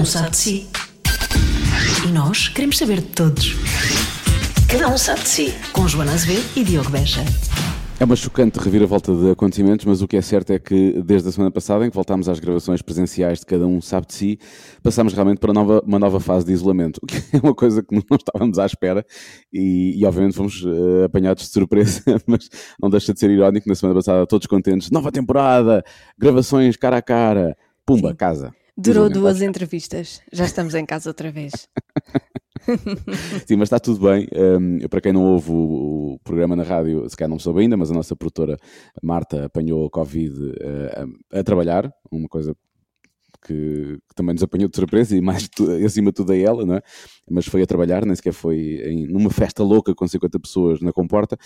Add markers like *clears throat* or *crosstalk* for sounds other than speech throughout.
um sabe de si. E nós queremos saber de todos. Cada um sabe de si. Com Joana Azevedo e Diogo Beja. É uma chocante reviravolta de acontecimentos, mas o que é certo é que desde a semana passada, em que voltámos às gravações presenciais de cada um sabe de si, passámos realmente para nova, uma nova fase de isolamento, *laughs* o que é uma coisa que não estávamos à espera e, e obviamente fomos uh, apanhados de surpresa, *laughs* mas não deixa de ser irónico, na semana passada todos contentes, nova temporada, gravações cara a cara, pumba, casa. Durou duas entrevistas. Já estamos em casa outra vez. *laughs* Sim, mas está tudo bem. Um, para quem não ouve o, o programa na rádio, se calhar não soube ainda, mas a nossa produtora Marta apanhou a Covid uh, a, a trabalhar, uma coisa que, que também nos apanhou de surpresa e mais *laughs* acima de tudo a ela, não é? Mas foi a trabalhar, nem sequer foi em, numa festa louca com 50 pessoas na comporta.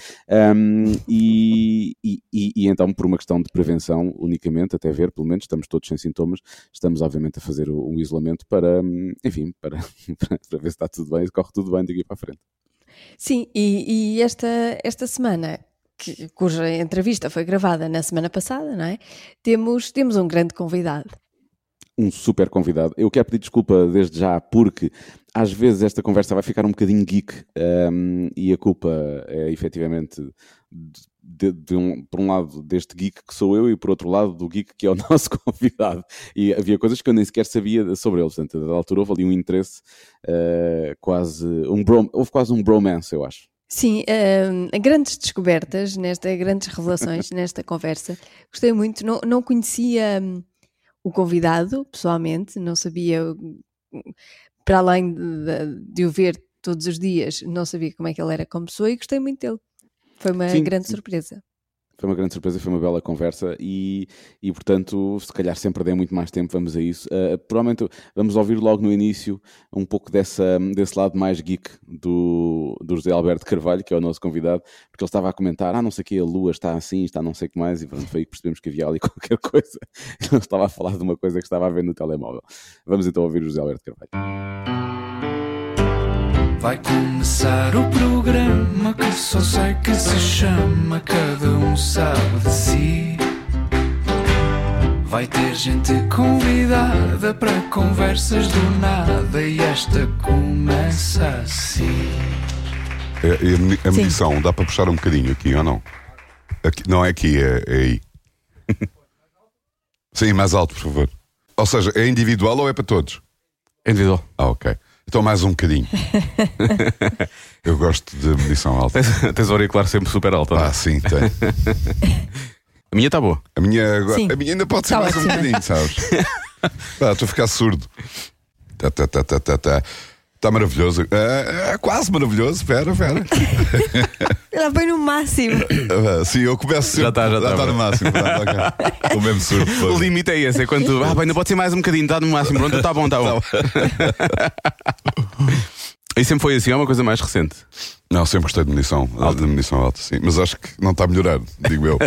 Um, e, e- e- então, por uma questão de prevenção unicamente, até ver, pelo menos, estamos todos sem sintomas, estamos obviamente a fazer um isolamento para, enfim, para, *laughs* para, para ver se está tudo bem, se corre tudo bem daqui para a frente. Sim, e, e esta, esta semana, que- cuja entrevista foi gravada na semana passada, não é? Temos, temos um grande convidado. Um super convidado. Eu quero pedir desculpa desde já, porque às vezes esta conversa vai ficar um bocadinho geek um, e a culpa é efetivamente, de, de um, por um lado, deste geek que sou eu e por outro lado, do geek que é o *laughs* nosso convidado. E havia coisas que eu nem sequer sabia sobre ele. Portanto, a dada altura houve ali um interesse uh, quase, um bro, houve quase um bromance, eu acho. Sim, hum, grandes descobertas, nesta, grandes revelações *laughs* nesta conversa. Gostei muito, não, não conhecia hum, o convidado pessoalmente, não sabia, para além de, de- o ver todos os dias, não sabia como é que ele era como pessoa e gostei muito dele. Foi uma Sim, grande surpresa. Foi uma grande surpresa, foi uma bela conversa e, e portanto, se calhar sem perder muito mais tempo, vamos a isso. Uh, provavelmente vamos ouvir logo no início um pouco dessa, desse lado mais geek do, do José Alberto Carvalho, que é o nosso convidado, porque ele estava a comentar: ah, não sei o que, a lua está assim, está não sei o que mais, e pronto, foi aí que percebemos que havia ali *laughs* qualquer coisa. Ele estava a falar de uma coisa que estava a ver no telemóvel. Vamos então ouvir o José Alberto Carvalho. Vai começar o programa que só sei que se chama Cada um sabe de si. Vai ter gente convidada para conversas do nada e esta começa assim. É, é a medi- a medição, dá para puxar um bocadinho aqui ou não? Aqui- não é aqui, é, é aí. *laughs* Sim, mais alto, por favor. Ou seja, é individual ou é para todos? Individual. Ah, ok. Então mais um bocadinho. *laughs* Eu gosto de medição alta. Tens, tens o auricular sempre super alto. Ah, sim, tem. *laughs* A minha está boa. A minha, agora- Sim. a minha ainda pode ser Tá mais um ótima. bocadinho, sabes? *laughs* Pá, Estou a ficar surdo. Tá, tá, tá, tá, tá, tá. Está maravilhoso. É, é quase maravilhoso. Espera, espera. *laughs* Ela foi no máximo. Ah, Sim, eu começo sempre. Já está, já está. no máximo. Estou *laughs* mesmo surdo. O limite é esse, é quando tu, ah, bem, ainda pode ser mais um bocadinho, está no máximo, pronto, está bom, está bom. *laughs* E sempre foi assim, é uma coisa mais recente. Não, sempre gostei de munição, alta. de munição alta, sim. Mas acho que não está a melhorar, digo eu.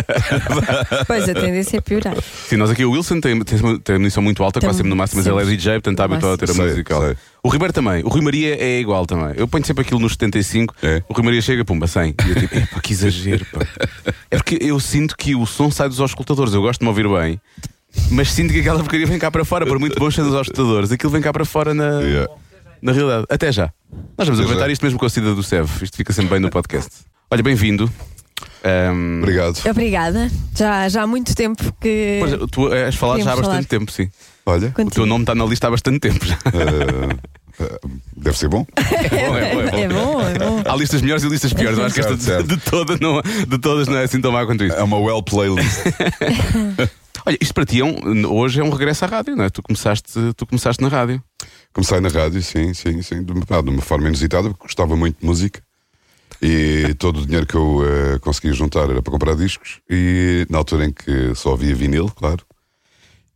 *laughs* Pois, a tendência é piorar. Sim, nós aqui, o Wilson tem, tem, tem a munição muito alta, quase sempre no máximo, mas ele é DJ, portanto está habituado a ter a. Sei, sei. O Ribeiro também, o Rui Maria é igual também. Eu ponho sempre aquilo nos 75, É. o Rui Maria chega, pumba, 100. E eu tipo, epá, que exagero, pá. É porque eu sinto que o som sai dos auscultadores, eu gosto de me ouvir bem. Mas sinto que aquela porcaria vem cá para fora, por muito bom seja dos auscultadores, aquilo vem cá para fora na, Yeah. Na realidade. Até já. Nós vamos Até já. isto mesmo com a saída do SEV. Isto fica sempre bem no podcast. Olha, bem-vindo. Ahm, Obrigado. Obrigada. Já, já há muito tempo que. pois, tu és falado já há bastante falar. tempo, sim. Olha, O teu nome está na lista há bastante tempo já. eh, eh, deve ser bom. bom, é bom, é bom. É bom, é bom. Há listas melhores e listas piores. Eu acho que esta de, de, toda não, de todas não é assim tão má quanto isso. É uma well playlist. *laughs* Olha, isto para ti é um- hoje é um regresso à rádio, não é? Tu começaste, tu começaste na rádio. Comecei na rádio, sim, sim, sim, de uma, de uma forma inusitada, porque gostava muito de música. E *laughs* todo o dinheiro que eu eh, conseguia juntar era para comprar discos. E na altura em que só havia vinil, claro.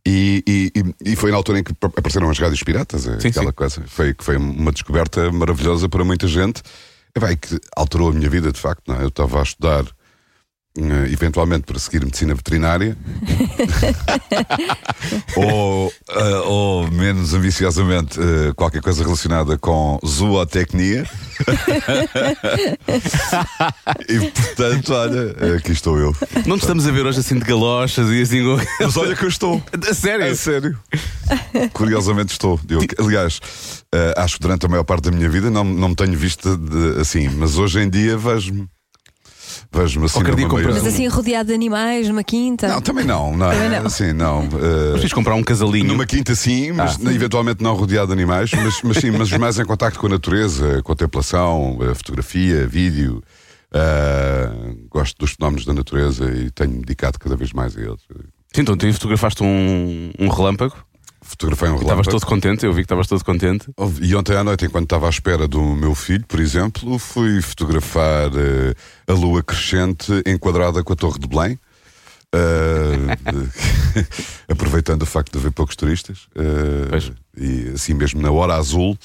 E, e- e- foi na altura em que apareceram as rádios piratas, Sim, aquela sim. coisa. Foi, foi uma descoberta maravilhosa para muita gente. E, vai, que alterou a minha vida, de facto. Não é? Eu estava a estudar, eh, eventualmente, para seguir medicina veterinária. *laughs* ou, eh, ou, menos ambiciosamente, eh, qualquer coisa relacionada com zootecnia. *laughs* e portanto, olha, aqui estou eu. Não te estamos a ver hoje assim de galochas e assim. Mas olha que eu estou. *laughs* A sério? É sério. Curiosamente estou. Diogo. Aliás, acho que durante a maior parte da minha vida não, não me tenho visto de- assim, mas hoje em dia vejo-me. Vejo-me assim. Qualquer dia numa compras Mas assim, rodeado de animais, numa quinta. Não, também não. não, Também não. Assim, não. eh, Mas fiz comprar um casalinho. Numa quinta sim, mas Ah. eventualmente não rodeado de animais, mas, mas sim, mas mais em contacto com a natureza, contemplação, a fotografia, vídeo. Ah, gosto dos fenómenos da natureza e tenho-me dedicado cada vez mais a eles. Sim, então tu fotografaste um, um relâmpago. Fotografei um Estavas relâmpago. todo contente, eu vi que estavas todo contente. E ontem à noite, enquanto estava à espera do meu filho, por exemplo, fui fotografar eh, a lua crescente enquadrada com a Torre de Belém. Ah, *laughs* aproveitando o facto de haver poucos turistas Pois. e assim mesmo na hora azul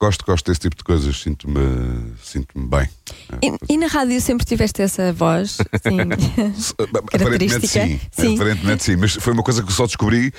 gosto, gosto desse tipo de coisas sinto-me sinto-me bem E, e na rádio sempre tiveste essa voz? Sim. *laughs* aparentemente Característica? sim, Sim. aparentemente sim mas foi uma coisa que eu só descobri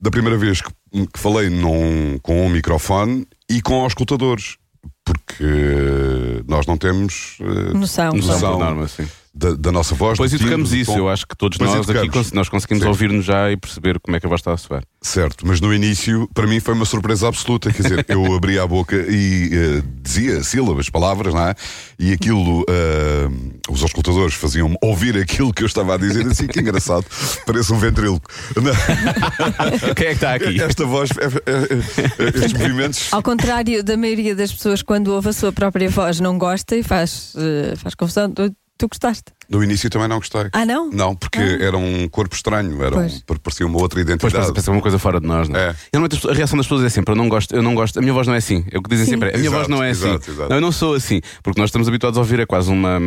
da primeira vez que, que falei num, com um microfone e com auscultadores porque nós não temos eh, Noção. Noção norma, sim. da, da nossa voz. Timbre, educamos isso, tom. eu acho que todos Depois nós aqui educamos. cons- nós conseguimos ouvir-nos já e perceber como é que a voz está a soar. Certo, mas no início, para mim, foi uma surpresa absoluta. Quer dizer, eu abria a boca e eh, dizia sílabas, palavras, não é? E aquilo, eh, os auscultadores faziam-me ouvir aquilo que eu estava a dizer, assim, que engraçado, parece um ventríloco. *laughs* Quem é que está aqui? Esta voz, é- é- é- estes movimentos. Ao contrário da maioria das pessoas, quando ouve a sua própria voz, não gosta e faz, eh, faz confusão. Tu, tu gostaste? No início também não gostei. Ah, não? Não, porque era um corpo estranho, era um, Pois. parecia uma outra identidade. pensa, pensa uma coisa fora de nós, não é? É. Normalmente a reação das pessoas é sempre: eu não gosto, eu não gosto, a minha voz não é assim. É o que dizem Sim. sempre: é, a minha Exato, voz não é exato, assim. exato. Não, eu não sou assim, porque nós estamos habituados a ouvir é quase uma,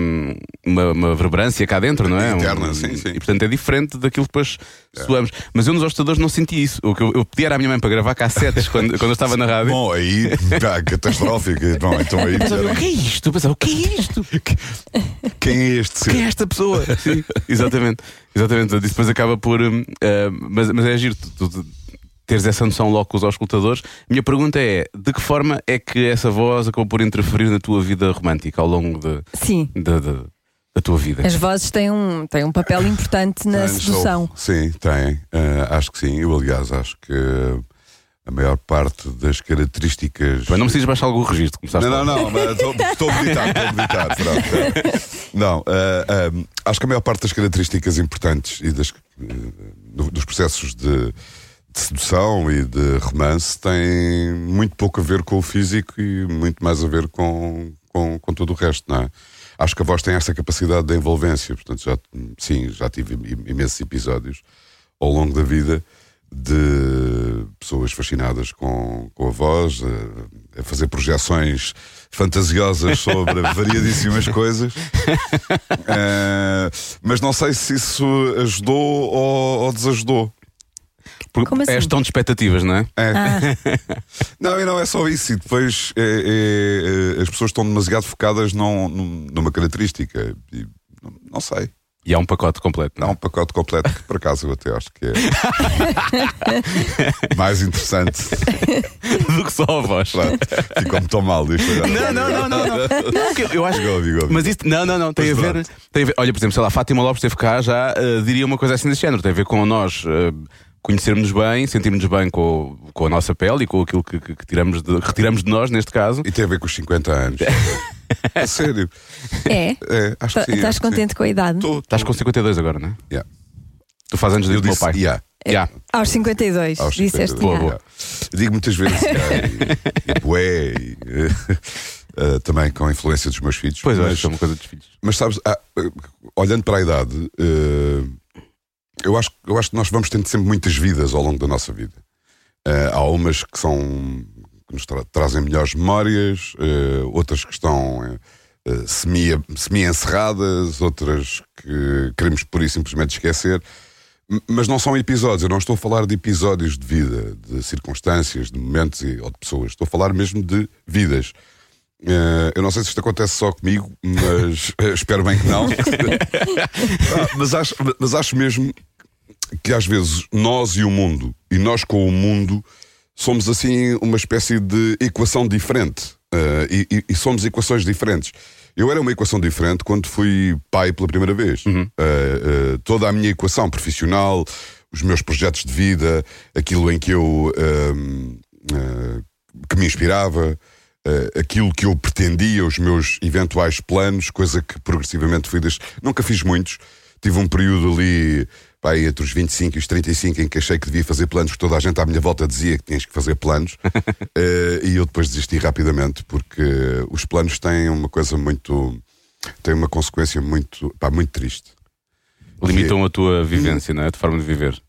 uma, uma reverberância cá dentro, não é? Interna, Um- sim, sim. E portanto é diferente daquilo que depois soamos. Mas eu nos auscultadores não senti isso. O que eu, eu pedi era à minha mãe para gravar cassetes *laughs* quando, quando eu estava na rádio. Bom, aí, pá, catastrófico. Bom, então aí. Pensava, o que é isto? Eu pensava, o que é isto? *laughs* Quem é este ser? Quem é esta pessoa? *laughs* Sim, exatamente. Exatamente. Isso depois acaba por. ah, mas, mas é giro tu, tu teres essa noção logo com os auscultadores. Minha pergunta é: de que forma é que essa voz acabou por interferir na tua vida romântica ao longo de, Sim. da- da- da tua vida? As vozes têm um, têm um papel *coughs* importante na sedução. Sim, tem. Ah, acho que sim. Eu, aliás, acho que a maior parte das características. Mas não precisas baixar algum registro, começaste Não, não, não, mas estou estou a meditar, estou a meditar. pronto, é. Não, ah, acho que a maior parte das características importantes e das, do- dos processos de, de sedução e de romance têm muito pouco a ver com o físico e muito mais a ver com, com, com tudo o resto, não é? Acho que a voz tem essa capacidade de envolvência, portanto, já, sim, já tive im- imensos episódios ao longo da vida de pessoas fascinadas com, com a voz, a, a fazer projeções fantasiosas sobre *laughs* variadíssimas coisas. Eh, mas não sei se isso ajudou ou, ou desajudou. Porque Como assim? És tão de expectativas, não é? É. Ah, *laughs* Não, e não é só isso. E depois é, é, é, as pessoas estão demasiado focadas num- numa característica. E, não, não sei. E há um pacote completo. Há Não? um pacote completo que, por acaso, eu até acho que é *laughs* mais interessante. Do que só a voz. Ficou-me tão mal isto. Não, não, não, não, eu- acho. Mas isto, não, não, não, tem a, ver, tem a ver. Olha, por exemplo, sei lá, Fátima Lopes esteve cá já eh, diria uma coisa assim desse género. Tem a ver com nós eh, conhecermos bem, sentirmos bem com, com a nossa pele e com aquilo que, que- que tiramos de, retiramos de nós, neste caso. E tem a ver com os 50 anos. *laughs* *laughs* A sério. é? É, acho Tá- que sim. Estás acho que sim. contente com a idade? Tô, Estás com 52 agora, não é? Yeah. Tu fazes anos Eu desde o meu disse, pai. yeah, Yeah. Aos 52, aos disseste 52. Boa, já. boa. Eu Digo muitas vezes yeah, e, e bué, e, *laughs* eh, também com a influência dos meus filhos. Pois é, mas, isso é uma coisa dos filhos. mas sabes, ah, eh, olhando para a idade, eh, eu, acho, eu acho que nós vamos tendo sempre muitas vidas ao longo da nossa vida. Eh, há umas que são que nos tra- trazem melhores memórias, eh, outras que estão eh, eh, semi- semi-encerradas, outras que queremos por e simplesmente esquecer. Mas não são episódios, eu não estou a falar de episódios de vida, de circunstâncias, de momentos e- ou de pessoas. Estou a falar mesmo de vidas. Eh, eu não sei se isto acontece só comigo, mas *laughs* espero bem que não. *laughs* Ah, mas, acho, mas acho mesmo que às vezes nós e o mundo, e nós com o mundo, somos assim uma espécie de equação diferente. Eh, e, e- somos equações diferentes. Eu era uma equação diferente quando fui pai pela primeira vez. Eh, eh, toda a minha equação profissional, os meus projetos de vida, aquilo em que eu hum, eh, que me inspirava, aquilo que eu pretendia, os meus eventuais planos, coisa que progressivamente fui das. Nunca fiz muitos. Tive um período ali, pá, entre os 25 e os 35, em que achei que devia fazer planos, porque toda a gente à minha volta dizia que tinhas que fazer planos. *laughs* Eh, e eu depois desisti rapidamente, porque os planos têm uma coisa muito. têm uma consequência muito, pá, muito triste. Limitam a tua vivência, não é? A tua forma de viver.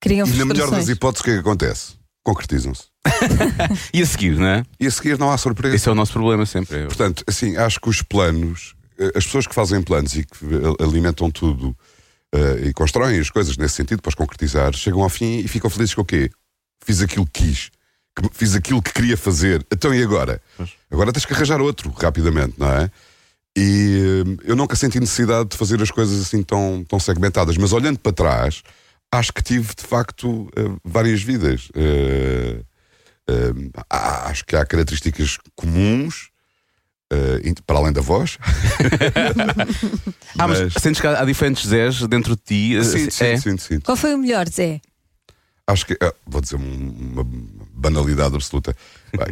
Criam E na melhor das hipóteses, o que é que acontece? Concretizam-se. *laughs* E a seguir, não é? E a seguir não há surpresa. Esse é o nosso problema sempre. Eu- Portanto, assim, acho que os planos, eh, as pessoas que fazem planos e que eh, alimentam tudo eh, e constroem as coisas nesse sentido para os concretizar, chegam ao fim e ficam felizes com o quê? Fiz aquilo que quis, que- fiz aquilo que queria fazer. Então e agora? Agora tens que arranjar outro rapidamente, não é? E eh, eu nunca senti necessidade de fazer as coisas assim tão, tão segmentadas, mas olhando para trás, acho que tive de facto eh, várias vidas. Acho que há características comuns. Eh, in- para além da voz, *laughs* Ah, mas, Mas- sentes que há, há diferentes Zés dentro de ti? eh, sim, sim, é? sim, sim. Qual foi o melhor, Zé? Acho que, ah, vou dizer um- uma banalidade absoluta.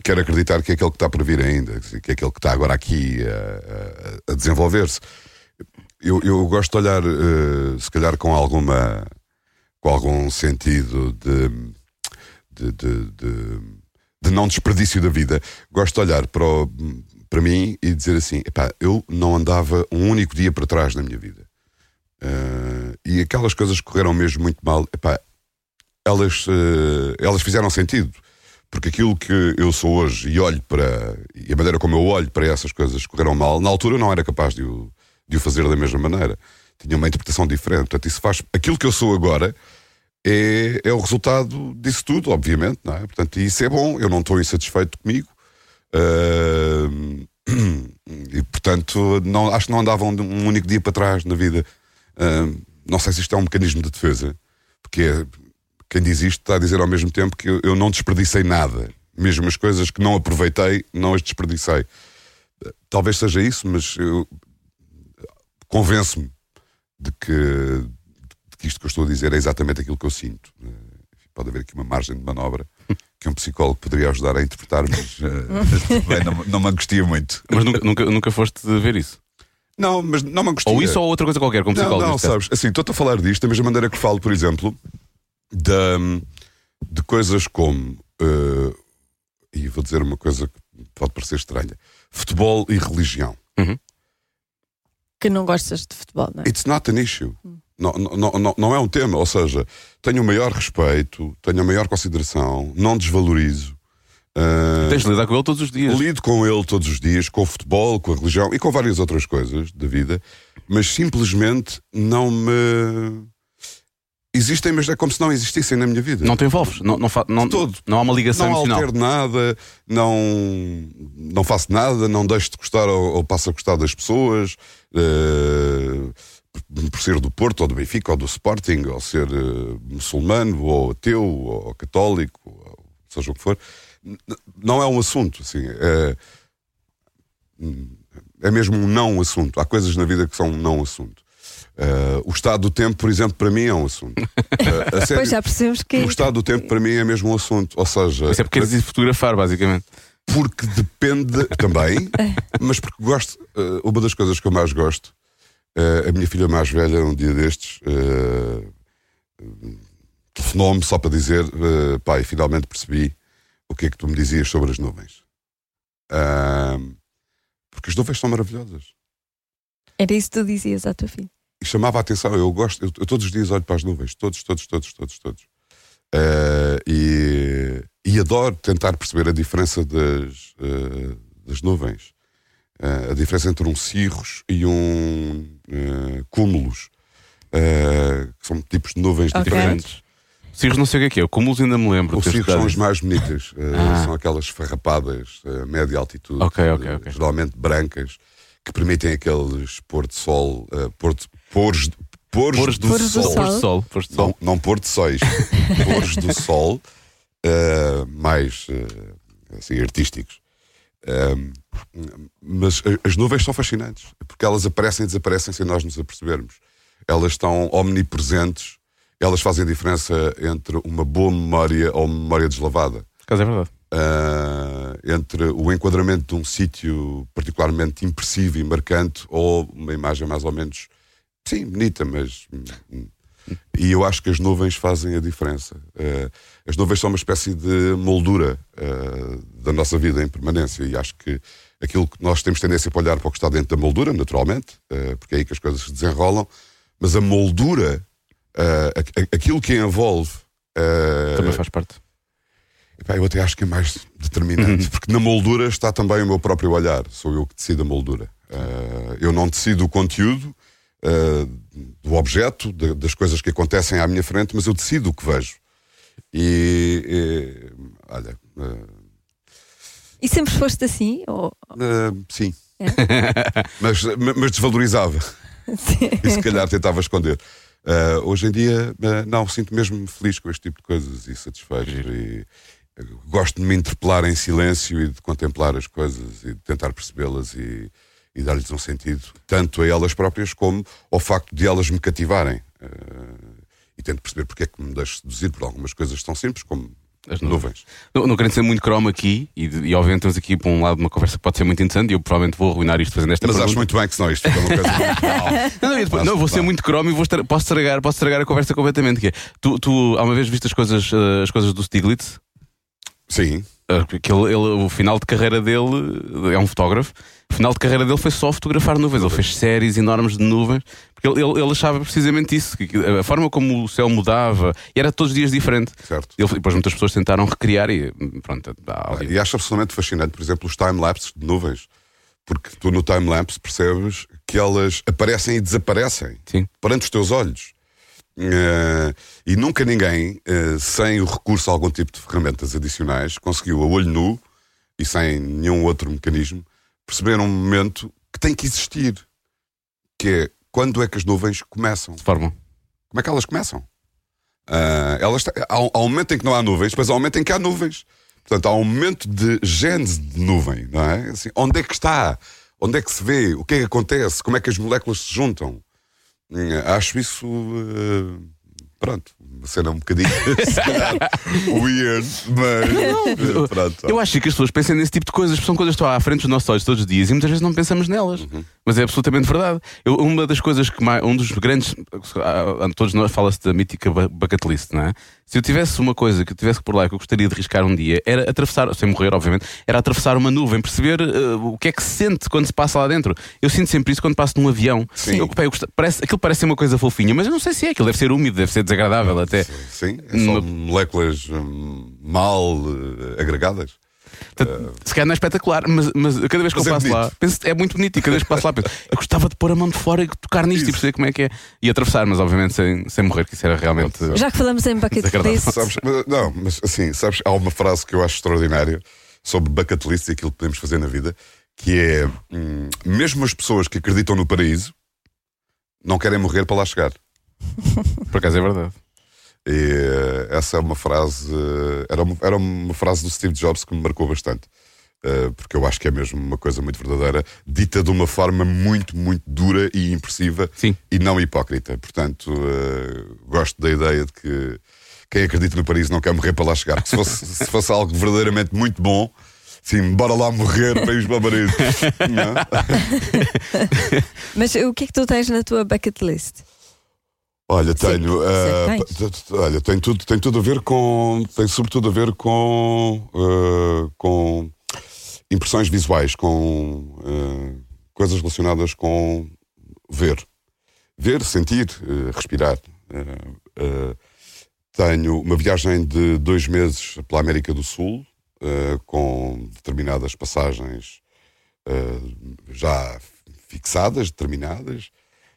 Quero acreditar que é aquele que está por vir ainda, que é aquele que está agora aqui a, a- a desenvolver-se. Eu, eu gosto de olhar, eh, se calhar, com alguma, com algum sentido de, de, de, de- de não desperdício da vida. Gosto de olhar para, o- para mim e dizer assim: epá, eu não andava um único dia para trás na minha vida. Eh, e aquelas coisas que correram mesmo muito mal, epá, elas, eh, elas fizeram sentido. Porque aquilo que eu sou hoje e olho para. e a maneira como eu olho para essas coisas que correram mal, na altura eu não era capaz de o, de o fazer da mesma maneira. Tinha uma interpretação diferente. Portanto, isso faz. Aquilo que eu sou agora é, é o resultado disso tudo, obviamente. Não é? Portanto, isso é bom. Eu não estou insatisfeito comigo. *clears throat* E, portanto, não, acho que não andava um, único dia para trás na vida. Ah, não sei se isto é um mecanismo de defesa, porque é- quem diz isto está a dizer ao mesmo tempo que eu, eu não desperdicei nada. Mesmo as coisas que não aproveitei, não as desperdicei. Talvez seja isso, mas eu convenço-me de que, de que isto que eu estou a dizer é exatamente aquilo que eu sinto. Eh, Pode haver aqui uma margem de manobra que um psicólogo poderia ajudar a interpretar, mas eh, também não, não me angustia muito. Mas nunca, nunca, nunca foste ver isso? Não, mas não me angustia. Ou isso ou outra coisa qualquer, como Não, psicólogo. não, caso. sabes, assim, estou-te a falar disto da mesma maneira que falo, por exemplo, da, de coisas como, eh, e vou dizer uma coisa que pode parecer estranha, futebol e religião. Que não gostas de futebol, não é? It's not an issue. Não, não, não, não é um tema, ou seja, tenho o maior respeito, tenho a maior consideração, não desvalorizo. eh, Tens de lidar com ele todos os dias. Lido com ele todos os dias, com o futebol, com a religião e com várias outras coisas da vida, mas simplesmente não me. Existem, mas é como se não existissem na minha vida. Não te envolves. Não, não, não, todo. não há uma ligação não emocional. altero nada, não, não faço nada, não deixo de gostar ou, ou passo a gostar das pessoas, eh, por, ser do Porto, ou do Benfica, ou do Sporting, ou ser eh, muçulmano, ou ateu, ou católico, ou seja o que for. Não é um assunto, assim. É, é mesmo um não assunto. Há coisas na vida que são um não assunto. Eh, o estado do tempo, por exemplo, para mim é um assunto. Eh, a sério, *laughs* Pois já percebemos que. o estado do tempo para mim é mesmo um assunto. Ou seja, Isso é porque queres ir fotografar, basicamente. porque depende *laughs* também, mas porque gosto. eh, uma das coisas que eu mais gosto, eh, a minha filha mais velha, um dia destes, eh, telefonou-me só para dizer: eh, pai, finalmente percebi o que é que tu me dizias sobre as nuvens. Ahm, porque as nuvens são maravilhosas. Era isso que tu dizias à tua filha. E chamava a atenção, eu gosto, eu, eu todos os dias olho para as nuvens, todos, todos, todos, todos, todos. Eh, e, e adoro tentar perceber a diferença das, eh, das nuvens. Eh, a diferença entre um cirrus e um eh, cúmulos. Eh, que são tipos de nuvens Ok. diferentes. Cirros não sei o que é que é. O cúmulos ainda me lembro. Os cirros são as mais bonitas. eh, Ah. São aquelas farrapadas a média altitude. Ok, ok, eh, ok. Geralmente brancas, que permitem aqueles pôr de sol, pôr de, pôres, pôres Pôres do, Pôres do sol. sol. Pôres do sol. Pôres do sol. não, não pôr de sóis, *laughs* pôres do sol mais assim, artísticos. Um, mas as nuvens são fascinantes porque elas aparecem e desaparecem sem nós nos apercebermos. Elas estão omnipresentes elas fazem a diferença entre uma boa memória ou uma memória deslavada. Por acaso é verdade. Ah, entre o enquadramento de um sítio particularmente impressivo e marcante ou uma imagem mais ou menos, sim, bonita, mas. E eu acho que as nuvens fazem a diferença. Ah, as nuvens são uma espécie de moldura ah, da nossa vida em permanência e acho que aquilo que nós temos tendência para olhar para o que está dentro da moldura, naturalmente, ah, porque é aí que as coisas se desenrolam, mas a moldura, aquilo que a envolve. Também faz parte. Epá, eu até acho que é mais determinante, *laughs* porque na moldura está também o meu próprio olhar. Sou eu que decido a moldura. Eu não decido o conteúdo ah, do objeto, de- das coisas que acontecem à minha frente, mas eu decido o que vejo. E, e, olha, ah, E sempre foste assim? Ou... ah, sim. *laughs* mas, mas desvalorizava. e se calhar tentava esconder. Ah, hoje em dia, ah, não, sinto mesmo feliz com este tipo de coisas e satisfeito. E gosto de me interpelar em silêncio e de contemplar as coisas e de tentar percebê-las e, e dar-lhes um sentido, tanto a elas próprias como ao facto de elas me cativarem. Ah, e tento perceber porque é que me deixo seduzir por algumas coisas tão simples como As nuvens. Não, não querendo ser muito cromo aqui, e, e obviamente estamos aqui para um lado uma conversa que pode ser muito interessante, e eu provavelmente vou arruinar isto fazendo esta Mas acho pergunta. muito bem que senão isto fica uma coisa muito. *laughs* Não, não, depois- não, vou ser muito cromo e vou posso, estragar, posso estragar a conversa completamente. Que é, tu, tu, há uma vez viste as coisas, eh, as coisas do Stiglitz? Sim, Que ele, ele- o final de carreira dele é um fotógrafo. O final de carreira dele foi só fotografar nuvens. Ele fez séries enormes de nuvens porque ele, ele, ele achava precisamente isso. que- a forma como o céu mudava e era todos os dias diferente. certo. Ele, depois muitas pessoas tentaram recriar e pronto. ali- E acho absolutamente fascinante, por exemplo, os time-lapses de nuvens. Porque tu no time-lapse percebes que elas aparecem e desaparecem Sim. perante os teus olhos. Eh, e nunca ninguém, eh, sem o recurso a algum tipo de ferramentas adicionais, conseguiu a olho nu e sem nenhum outro mecanismo perceber um momento que tem que existir. Que é quando é que as nuvens começam? de forma. Como é que elas começam? Ah, elas há, um- há um momento em que não há nuvens, depois há um momento em que há nuvens. Portanto, há um momento de gênese de nuvem, não é? Assim, onde é que está? Onde é que se vê? O que é que acontece? Como é que as moléculas se juntam? Acho isso. eh, pronto, cena um bocadinho *laughs* weird, mas. eh, pronto. Eu acho que as pessoas pensam nesse tipo de coisas, porque são coisas que estão à frente dos nossos olhos todos os dias e muitas vezes não pensamos nelas. Uhum. Mas é absolutamente verdade. Eu- uma das coisas que mais, um dos grandes. ah, Todos nós fala-se da mítica bu- bucket list, não é? Se eu tivesse uma coisa que eu tivesse por lá que eu gostaria de riscar um dia, era atravessar, sem morrer, obviamente, era atravessar uma nuvem, perceber ah, o que é que se sente quando se passa lá dentro. Eu sinto sempre isso quando passo num avião. Sim. Eu, pá, eu parece, aquilo parece ser uma coisa fofinha, mas eu não sei se é. Aquilo deve ser úmido, deve ser desagradável até. Sim, são Numa- moléculas hum, mal eh, agregadas. Portanto, se calhar não é espetacular, mas, mas cada vez que Mas eu é passo bonito. lá, penso, é muito bonito e cada vez que passo lá penso, eu gostava de pôr a mão de fora e tocar nisto e Isso. perceber como é que é. E atravessar, mas obviamente sem, sem morrer, que isso era realmente. Já que falamos em bucket list, Sabes, mas, não, mas assim, sabes, há uma frase que eu acho extraordinária sobre bucket list e aquilo que podemos fazer na vida, que é hum, mesmo as pessoas que acreditam no paraíso não querem morrer para lá chegar. Por acaso é verdade. E eh, essa é uma frase, era uma, era uma frase do Steve Jobs que me marcou bastante. Eh, porque eu acho que é mesmo uma coisa muito verdadeira, dita de uma forma muito, muito dura e impressiva Sim. e não hipócrita. Portanto, eh, gosto da ideia de que quem acredita no Paris não quer morrer para lá chegar. Porque se fosse, *laughs* se fosse algo verdadeiramente muito bom, sim, bora lá morrer para irmos para Paris. *laughs* Não? *laughs* mas o que é que tu tens na tua bucket list? Olha, tenho. Sim, eh, olha, tem tudo, tem tudo a ver com. Tem sobretudo a ver com. eh, com impressões visuais, com eh, coisas relacionadas com ver. Ver, sentir, respirar. Tenho uma viagem de dois meses pela América do Sul, com determinadas passagens já fixadas, determinadas.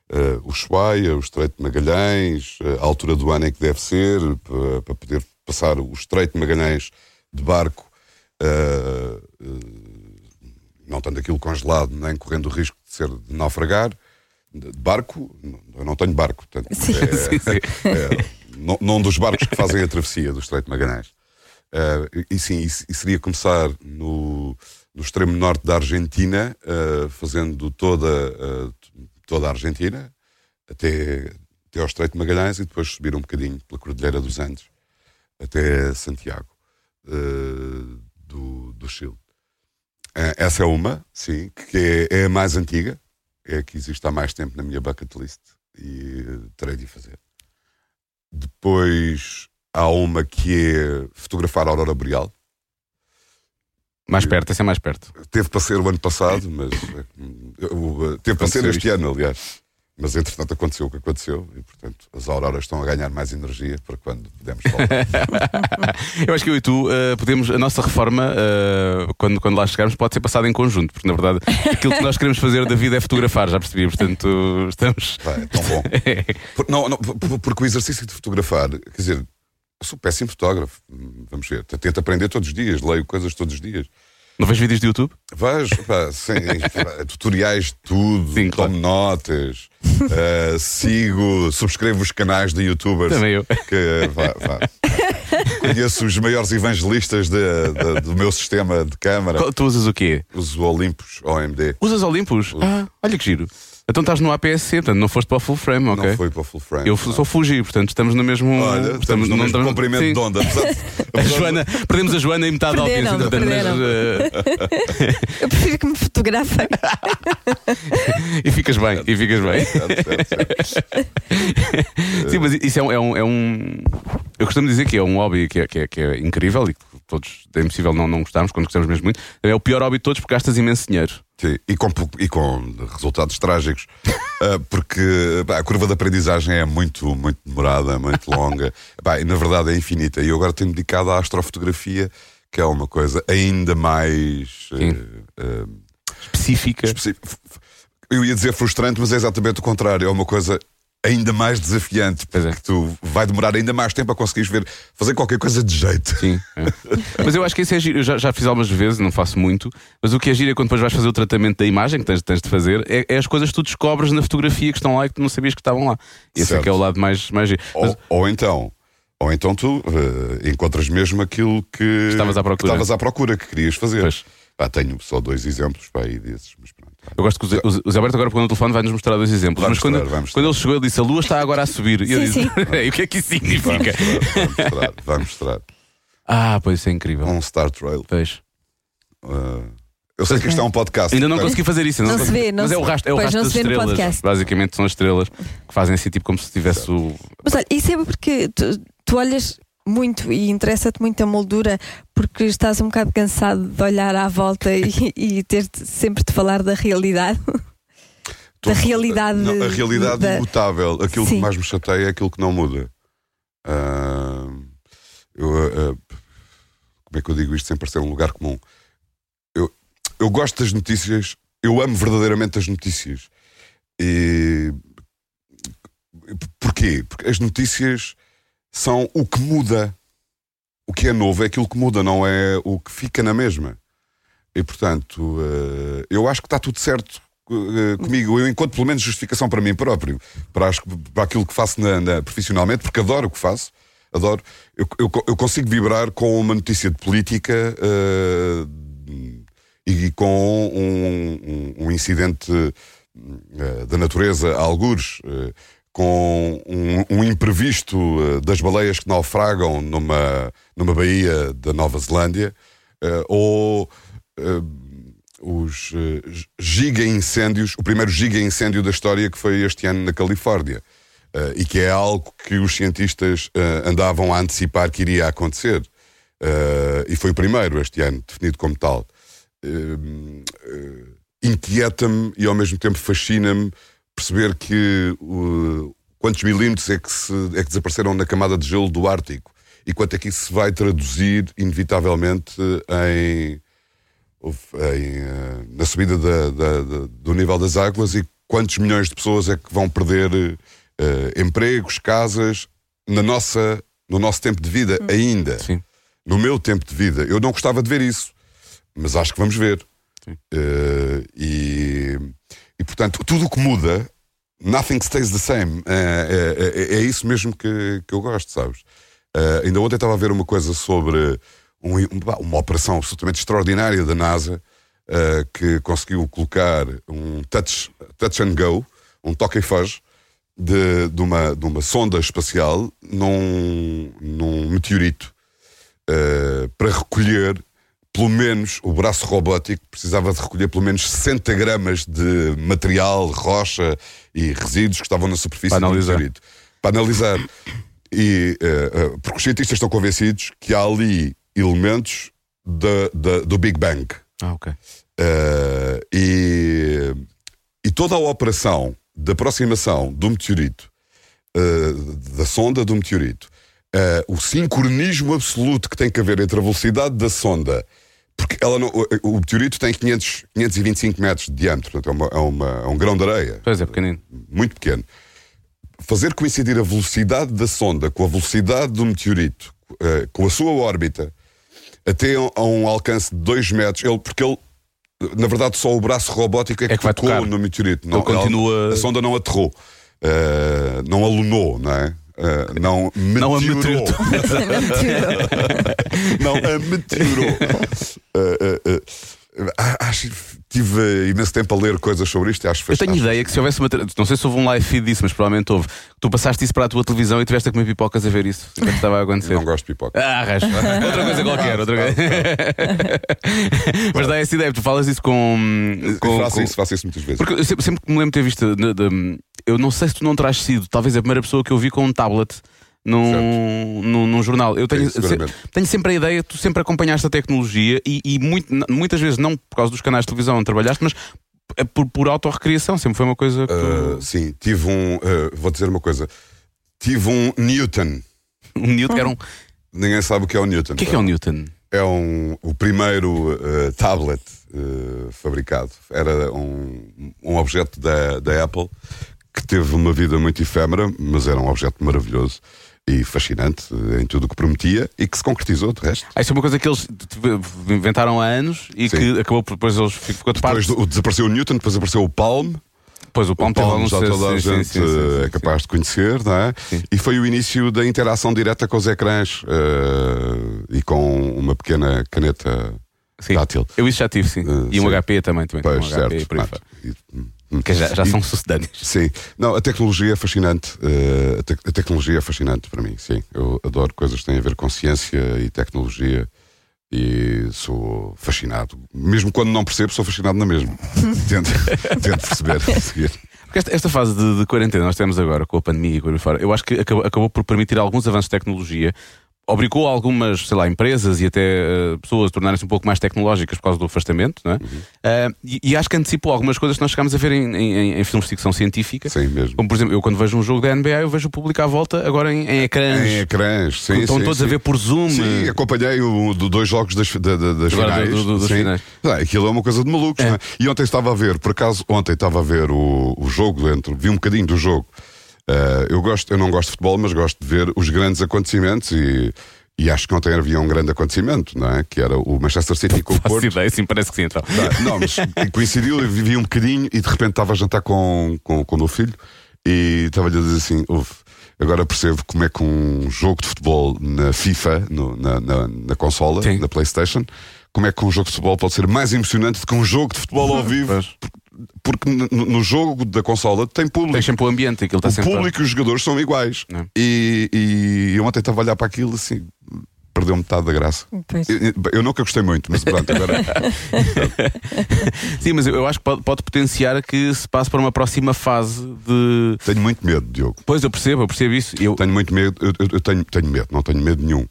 Eh, o Ushuaia, o Estreito de Magalhães, eh, a altura do ano em que deve ser, pa- para poder passar o Estreito de Magalhães de barco, eh, eh, não tendo aquilo congelado, nem correndo o risco de ser de naufragar. De barco, eu não tenho barco, portanto, Sim. é- Sim, sim. é, não, não dos barcos que fazem a travessia do Estreito de Magalhães. Eh, e sim, e, seria começar no, no extremo norte da Argentina, eh, fazendo toda, t- toda a Argentina, até, até ao Estreito de Magalhães e depois subir um bocadinho pela Cordilheira dos Andes até Santiago uh, do, do Chile. Uh, essa é uma, sim, que é, é, a mais antiga, é a que existe há mais tempo na minha bucket list e uh, terei de fazer. Depois há uma que é fotografar a Aurora Boreal. Mais perto, essa é mais perto. Teve para ser o ano passado, mas teve para ser este ano, aliás. Mas entretanto aconteceu o que aconteceu e, portanto, as auroras estão a ganhar mais energia para quando podemos voltar. *laughs* eu acho que eu e tu uh, podemos, a nossa reforma, uh, quando, quando lá chegarmos, pode ser passada em conjunto, porque na verdade aquilo que nós queremos fazer da vida é fotografar, já percebi, portanto estamos. é tão bom. *laughs* Por, não, não, porque o exercício de fotografar, quer dizer, eu sou péssimo fotógrafo, vamos ver, tento aprender todos os dias, leio coisas todos os dias. Não vês vídeos de YouTube? Vejo, pá, sim, *laughs* tutoriais de tudo, sim, tomo claro. notas, uh, sigo, subscrevo os canais de youtubers. Também eu. Que, vá, vá. Conheço os maiores evangelistas de, de, do meu sistema de câmara. Tu usas o quê? Uso Olympus, OMD. Usas Olympus? Ah, olha que giro. Então estás no APS-C, portanto não foste para o full frame, ok? Não fui para o full frame. Eu sou Fuji, portanto estamos no mesmo. Olha, estamos no mesmo comprimento sim. de onda. *laughs* a Joana, perdemos a Joana e metade perderam, Alpes. Perderam. Mas, uh... *laughs* Eu prefiro que me fotografem. *laughs* e ficas bem, e ficas bem. sim, mas isso é um, é um, é um. Eu costumo dizer que é um hobby que é, que é, que é incrível e que todos é impossível não, não gostarmos, quando gostamos mesmo muito. É o pior hobby de todos porque gastas imenso dinheiro. Sim, e com, e com resultados trágicos, uh, *laughs* porque a curva de aprendizagem é muito, muito demorada, muito longa, *laughs* e na verdade é infinita. E eu agora tenho dedicado à astrofotografia, que é uma coisa ainda mais uh, uh, específica. Eu ia dizer frustrante, mas é exatamente o contrário. É uma coisa ainda mais desafiante, porque é. tu vai demorar ainda mais tempo a conseguires ver, fazer qualquer coisa de jeito. Sim. É. mas eu acho que isso é giro. Eu já, já, fiz algumas vezes, não faço muito, mas o que é giro é quando depois vais fazer o tratamento da imagem que tens, tens de fazer, é, é, as coisas que tu descobres na fotografia que estão lá e que tu não sabias que estavam lá. Esse certo. é que é o lado mais, mais giro. Ou, mas... ou então. Ou então tu uh, encontras mesmo aquilo que estavas à procura, que, estavas à procura, que querias fazer. Pois. Tenho só dois exemplos para aí desses, mas. Eu gosto que o Zé, Alberto agora pegou no telefone vai-nos mostrar dois exemplos. Vamos mas quando, mostrar, quando ele chegou, ele disse: a lua está agora a subir. E eu sim, disse: e *laughs* o que é que isso significa? Vamos mostrar, vamos mostrar. Ah, pois isso é incrível. Um Star Trail. Pois. Uh, eu sei que isto é um podcast. Ainda não consegui fazer isso. Não, não se vê, não Mas é o rastro, é o rastro das estrelas. Basicamente são as estrelas que fazem assim, tipo como se tivesse o. Mas olha, isso é porque tu, tu olhas muito e interessa-te muito a moldura porque estás um bocado cansado de olhar à volta e, *laughs* e ter sempre de falar da realidade. *laughs* da realidade. Não, a realidade da... imutável. Aquilo Sim. que mais me chateia é aquilo que não muda. Uh, eu, uh, como é que eu digo isto sem parecer um lugar comum? Eu, eu gosto das notícias, eu amo verdadeiramente as notícias. E porquê? Porque as notícias são o que muda. O que é novo é aquilo que muda, não é o que fica na mesma. E portanto, eh, eu acho que está tudo certo eh, comigo. Eu encontro pelo menos justificação para mim próprio, para, para aquilo que faço na, na, profissionalmente, porque adoro o que faço. Adoro. Eu, eu, eu consigo vibrar com uma notícia de política uh, e com um, um, um incidente uh, da natureza, algures. Uh, com um, um, imprevisto uh, das baleias que naufragam numa, numa baía da Nova Zelândia, uh, ou uh, os giga incêndios, o primeiro giga incêndio da história que foi este ano na Califórnia, e que é algo que os cientistas andavam a antecipar que iria acontecer. e foi o primeiro este ano, definido como tal. Inquieta-me e ao mesmo tempo fascina-me perceber que uh, quantos milímetros é que, se, é que desapareceram na camada de gelo do Ártico e quanto é que isso se vai traduzir, inevitavelmente, em, em uh, na subida da, da, da, do nível das águas e quantos milhões de pessoas é que vão perder uh, empregos, casas, na nossa, no nosso tempo de vida hum. ainda. Sim. No meu tempo de vida. Eu não gostava de ver isso, mas acho que vamos ver. Uh, e e portanto, tudo o que muda, nothing stays the same. É, é, é, é isso mesmo que, que eu gosto, sabes? Uh, ainda ontem estava a ver uma coisa sobre um, uma operação absolutamente extraordinária da NASA uh, que conseguiu colocar um touch, touch and go, um toque e foge, de, de, uma, de uma sonda espacial num, num meteorito para recolher pelo menos o braço robótico precisava de recolher pelo menos 60 gramas de material, rocha e resíduos que estavam na superfície Para do analisar. meteorito. Para analisar. E, uh, uh, porque os cientistas estão convencidos que há ali elementos da- da- do Big Bang. Ah, ok. Uh, e, e toda a operação de aproximação do meteorito, da sonda do meteorito, o sincronismo absoluto que tem que haver entre a velocidade da sonda, porque ela não- o, o meteorito tem 500, 525 metros de diâmetro, portanto é, uma- é uma- é um grão de areia Pois é, pequenino. muito pequeno. Fazer coincidir a velocidade da sonda com a velocidade do meteorito, eh, com a sua órbita, até a um alcance de 2 metros, ele, porque ele, na verdade, só o braço robótico é que, que vai tocou no meteorito. Ele continua- A sonda não aterrou, eh, não alunou, não é? Eh, não Não a meteorou. *laughs* não a *laughs* meteorou. Eh, ah, acho, tive imenso tempo a ler coisas sobre isto e acho Eu tenho acho- ideia que se houvesse uma. Não sei se houve um live feed disso, mas provavelmente houve. Tu passaste isso para a tua televisão e tiveste a comer pipocas a ver isso. O que estava a acontecer? Não gosto de pipoca. Ah, resto. *laughs* outra coisa qualquer, outra coisa. Mas dá essa ideia, tu falas isso com. com, faço com- isso, faço isso muitas vezes. Porque eu sempre, sempre que me lembro de ter visto. de- de- eu não sei se tu não terás sido, talvez a primeira pessoa que eu vi com um tablet. Num, num, num jornal. Eu tenho, Sim, se- tenho sempre a ideia tu sempre acompanhaste a tecnologia e, e muito- muitas vezes não por causa dos canais de televisão onde trabalhaste, mas é por, por autorrecriação. Sempre foi uma coisa que tu- Uh, sim, tive um. uh, vou dizer uma coisa. Tive um Newton. *laughs* um Newton era um. O Ninguém sabe o que é o Newton. que é que é um Newton? É um, o primeiro uh, tablet fabricado. Era um, um objeto da, da Apple que teve uma vida muito efêmera, mas era um objeto maravilhoso e fascinante em tudo o que prometia e que se concretizou, de resto. Ah, isso é uma coisa que eles inventaram há anos e Sim. que acabou depois eles ficou de parte. Depois desapareceu o Newton, depois apareceu o Palm. Depois o Palm alguns já toda a gente sim, sim, uh, sim, é capaz de conhecer, não é? E foi o início da interação direta com os ecrãs uh, e com uma pequena caneta sim. tátil. Eu isso já tive, sim. Uh, e um. HP também, também Pois, um certo. HP e Que já, já são sucedâneos. Sim, não, a tecnologia é fascinante. uh, a, te- a tecnologia é fascinante para mim, sim. Eu adoro coisas que têm a ver com ciência e tecnologia e sou fascinado. Mesmo quando não percebo, sou fascinado na mesma. *laughs* tento, tento perceber a seguir. Porque esta, esta fase de, de quarentena que nós temos agora, com a pandemia e por aí fora, eu acho que acabou, acabou por permitir alguns avanços de tecnologia. Obrigou algumas, sei lá, empresas e até eh, pessoas a tornarem-se um pouco mais tecnológicas por causa do afastamento, não é? Uhum. Eh, e, e acho que antecipou algumas coisas que nós chegámos a ver em, em- em filmes de ficção científica. Sim, mesmo. Como por exemplo, eu quando vejo um jogo da NBA, eu vejo o público à volta agora em, em ecrãs. Em ecrãs, sim. Estão sim, todos sim. a ver por Zoom. Sim, eh, acompanhei o do dois jogos das, da- da- das Agora finais. do- do- dos sim. finais. Ah, aquilo é uma coisa de malucos, É. não é? E ontem estava a ver, por acaso, ontem estava a ver o, o jogo dentro, vi um bocadinho do jogo. Ah, eu, gosto, eu não gosto de futebol, mas gosto de ver os grandes acontecimentos e, e acho que ontem havia um grande acontecimento, não é? Que era o Manchester City com o Faço Porto. ideia, sim, parece que sim. Então. Tá, Não, mas *laughs* coincidiu, eu vivi um bocadinho e de repente estava a jantar com, com, com o meu filho e estava-lhe a dizer assim: "Ouve, agora percebo como é que um jogo de futebol na FIFA, no- na, na, na consola, Sim. na PlayStation, como é que um jogo de futebol pode ser mais emocionante do que um jogo de futebol ao *laughs* vivo? Pois. Porque no, jogo da consola tem público. Tem sempre o ambiente, aquilo está O sempre. público e os jogadores são iguais. Não. E, e eu ontem estava a olhar para aquilo assim, perdeu metade da graça. Eu, eu nunca gostei muito, mas pronto, agora. *laughs* Sim, mas eu, acho que pode, pode potenciar que se passe para uma próxima fase de. Tenho muito medo, Diogo. Pois eu percebo, eu percebo isso. Eu, Tenho muito medo, eu, eu- eu tenho, tenho medo, não tenho medo nenhum.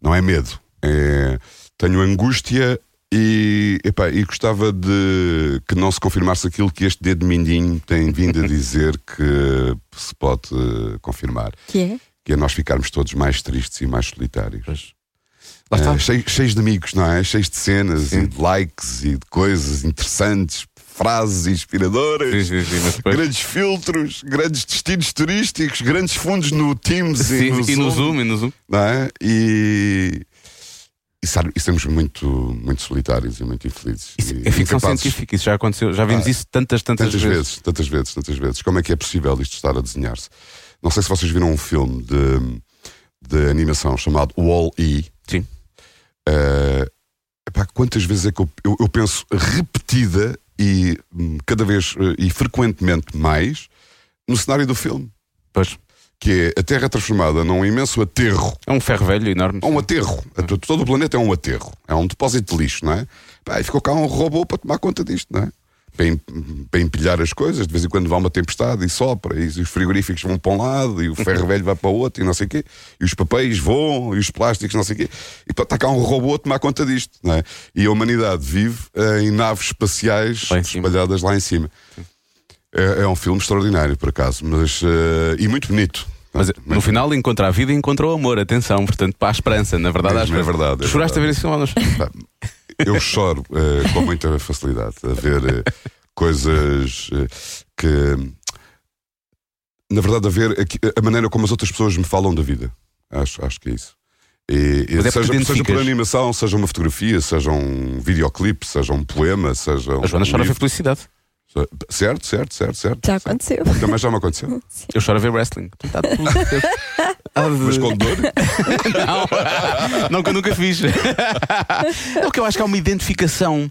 Não é medo. É, tenho angústia e, epá, e gostava de que não se confirmasse aquilo que este dedo mindinho tem vindo a dizer *laughs* que se pode eh, confirmar. Que é? Que é nós ficarmos todos mais tristes e mais solitários. Pois. Lá está. Eh, cheios, cheios de amigos, não é? Cheios de cenas Sim. e de likes e de coisas interessantes, frases inspiradoras. Sim, sim, sim, mas depois- Grandes filtros, grandes destinos turísticos, grandes fundos no Teams Sim, e no e no Zoom, e no Zoom. não é? E, e, estamos muito, muito solitários e muito infelizes. Isso e é ficção científica, isso já aconteceu, já vimos Ah, isso tantas, tantas, Tantas vezes, tantas vezes, tantas vezes. Como é que é possível isto estar a desenhar-se? Não sei se vocês viram um filme de, de animação chamado Wall-E. Sim. Eh, epá, quantas vezes é que eu, eu, eu penso repetida e hum, cada vez eh, e frequentemente mais no cenário do filme? Pois. Que é a Terra transformada num imenso aterro. É um ferro velho enorme. É um aterro. Todo o planeta é um aterro. É um depósito de lixo, não é? Pá, e ficou cá um robô para tomar conta disto, não é? Para, em- para empilhar as coisas, de vez em quando vai uma tempestade e sopra, e os frigoríficos vão para um lado, e o ferro velho vai para o outro, e não sei o quê, e os papéis voam, e os plásticos, não sei o quê, e pá, está cá um robô a tomar conta disto, não é? E a humanidade vive eh, em naves espaciais Lá espalhadas lá em cima. É, é um filme extraordinário, por acaso, mas. eh, e muito bonito. Mas no final encontra a vida e encontra o amor, atenção, portanto, para a esperança, na verdade, há Mesmo, é verdade, é choraste a ver não? Pá, Eu choro eh, com muita facilidade a ver eh, coisas eh, que. Na verdade, a ver aqui- a maneira como as outras pessoas me falam da vida. Acho, acho que é isso. E, e é seja, seja por animação, seja uma fotografia, seja um videoclipe, seja um poema, seja. A Joana um chora a ver livro. felicidade. Certo, certo, certo, certo. Já certo. aconteceu. Também já me aconteceu. *laughs* Eu choro a ver wrestling. Tá tudo- *laughs* Mas com dor. *laughs* Não, não que eu nunca fiz. É o que eu acho que há uma identificação.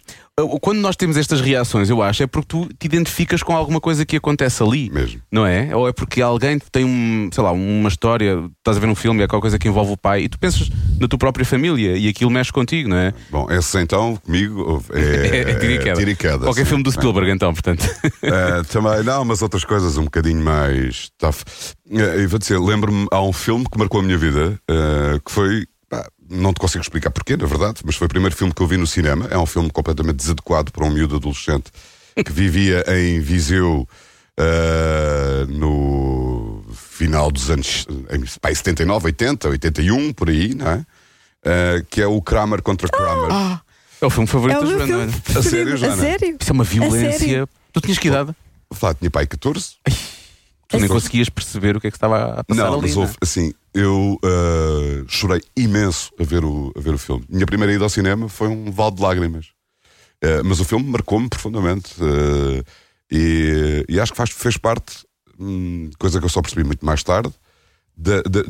Quando nós temos estas reações, eu acho, é porque tu te identificas com alguma coisa que acontece ali. Mesmo. Não é? Ou é porque alguém tem um, sei lá, uma história, estás a ver um filme, é qualquer coisa que envolve o pai e tu pensas na tua própria família e aquilo mexe contigo, não é? Bom, esse então, comigo, é, *laughs* É e e queda, Qualquer sim. filme do Spielberg, então, portanto. Eh, *laughs* também, não, mas outras coisas um bocadinho mais tough. Eh, eu vou dizer, lembro-me, há um filme que marcou a minha vida, eh, que foi. Não te consigo explicar porquê, na verdade, mas foi o primeiro filme que eu vi no cinema. É um filme completamente desadequado para um miúdo adolescente que vivia em Viseu eh, no final dos anos em, pá, 79, 80, 81, por aí, não é? Eh, que é o Kramer contra Kramer. É o filme favorito É o da Joana. filme olha. A sério, preferido. A Joana? sério? Isso é uma violência. sério? Tu tinhas que idade? Vou falar, tinha pai 14. Tu nem conseguias perceber o que é que estava a passar Não, ali. mas não é? houve, assim, eu uh, chorei imenso a ver, o, a ver o filme. Minha primeira ida ao cinema foi um val de lágrimas. Uh, mas o filme marcou-me profundamente. uh, e, e acho que faz, fez parte, hum, coisa que eu só percebi muito mais tarde, da, da,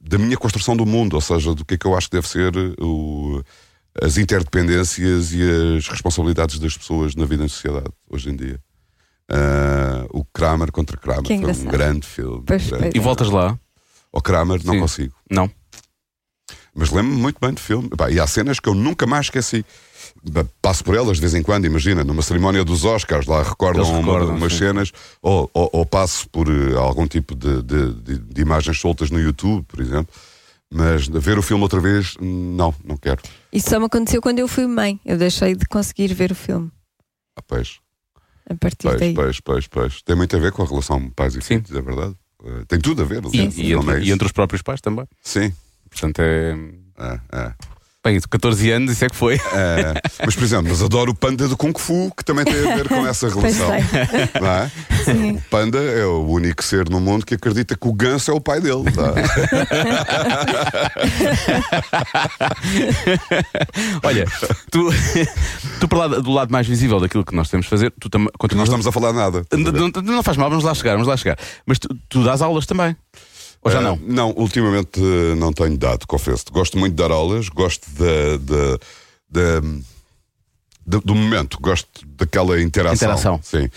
da minha construção do mundo, ou seja, do que é que eu acho que deve ser o, as interdependências e as responsabilidades das pessoas na vida em sociedade, hoje em dia. Uh, o Kramer contra Kramer Que foi um grande filme. Pois, grande. pois. E voltas lá? Ao Kramer não Sim. consigo. Não. Mas lembro-me muito bem do filme. Pá, e há cenas que eu nunca mais esqueci. Passo por elas de vez em quando, imagina, numa cerimónia dos Oscars, lá recordam, uma- recordam, umas sim. cenas, ou, ou- ou passo por eh, algum tipo de, de- de- de imagens soltas no YouTube, por exemplo. Mas ver o filme outra vez, não, não quero. Isso só me aconteceu quando eu fui mãe. Eu deixei de conseguir ver o filme. Ah, pois, A partir pois, daí. pois, pois, pois. Tem muito a ver com a relação pais e Sim. filhos, é verdade. Eh, Tem tudo a ver. E, aliás, e não entre, é e entre os próprios pais também. Sim. Portanto, é. É, é. Bem, 14 anos, isso é que foi. É, mas, por exemplo, mas adoro o panda do Kung Fu, que também tem a ver com *laughs* essa relação. Não é? Sim. Panda é o único ser no mundo que acredita que o ganso é o pai dele. tá? *laughs* Olha, tu, tu para lá, do lado mais visível daquilo que nós temos de fazer, tu também Não continuas. estamos a falar nada. Não, não- não faz mal, vamos lá chegar, vamos lá chegar. Mas tu, tu dás aulas também. Ou já Eh, não? Não, ultimamente eh, não tenho dado, confesso. Gosto muito de dar aulas, gosto da- da- da- da- do momento, gosto daquela interação. Interação. Sim.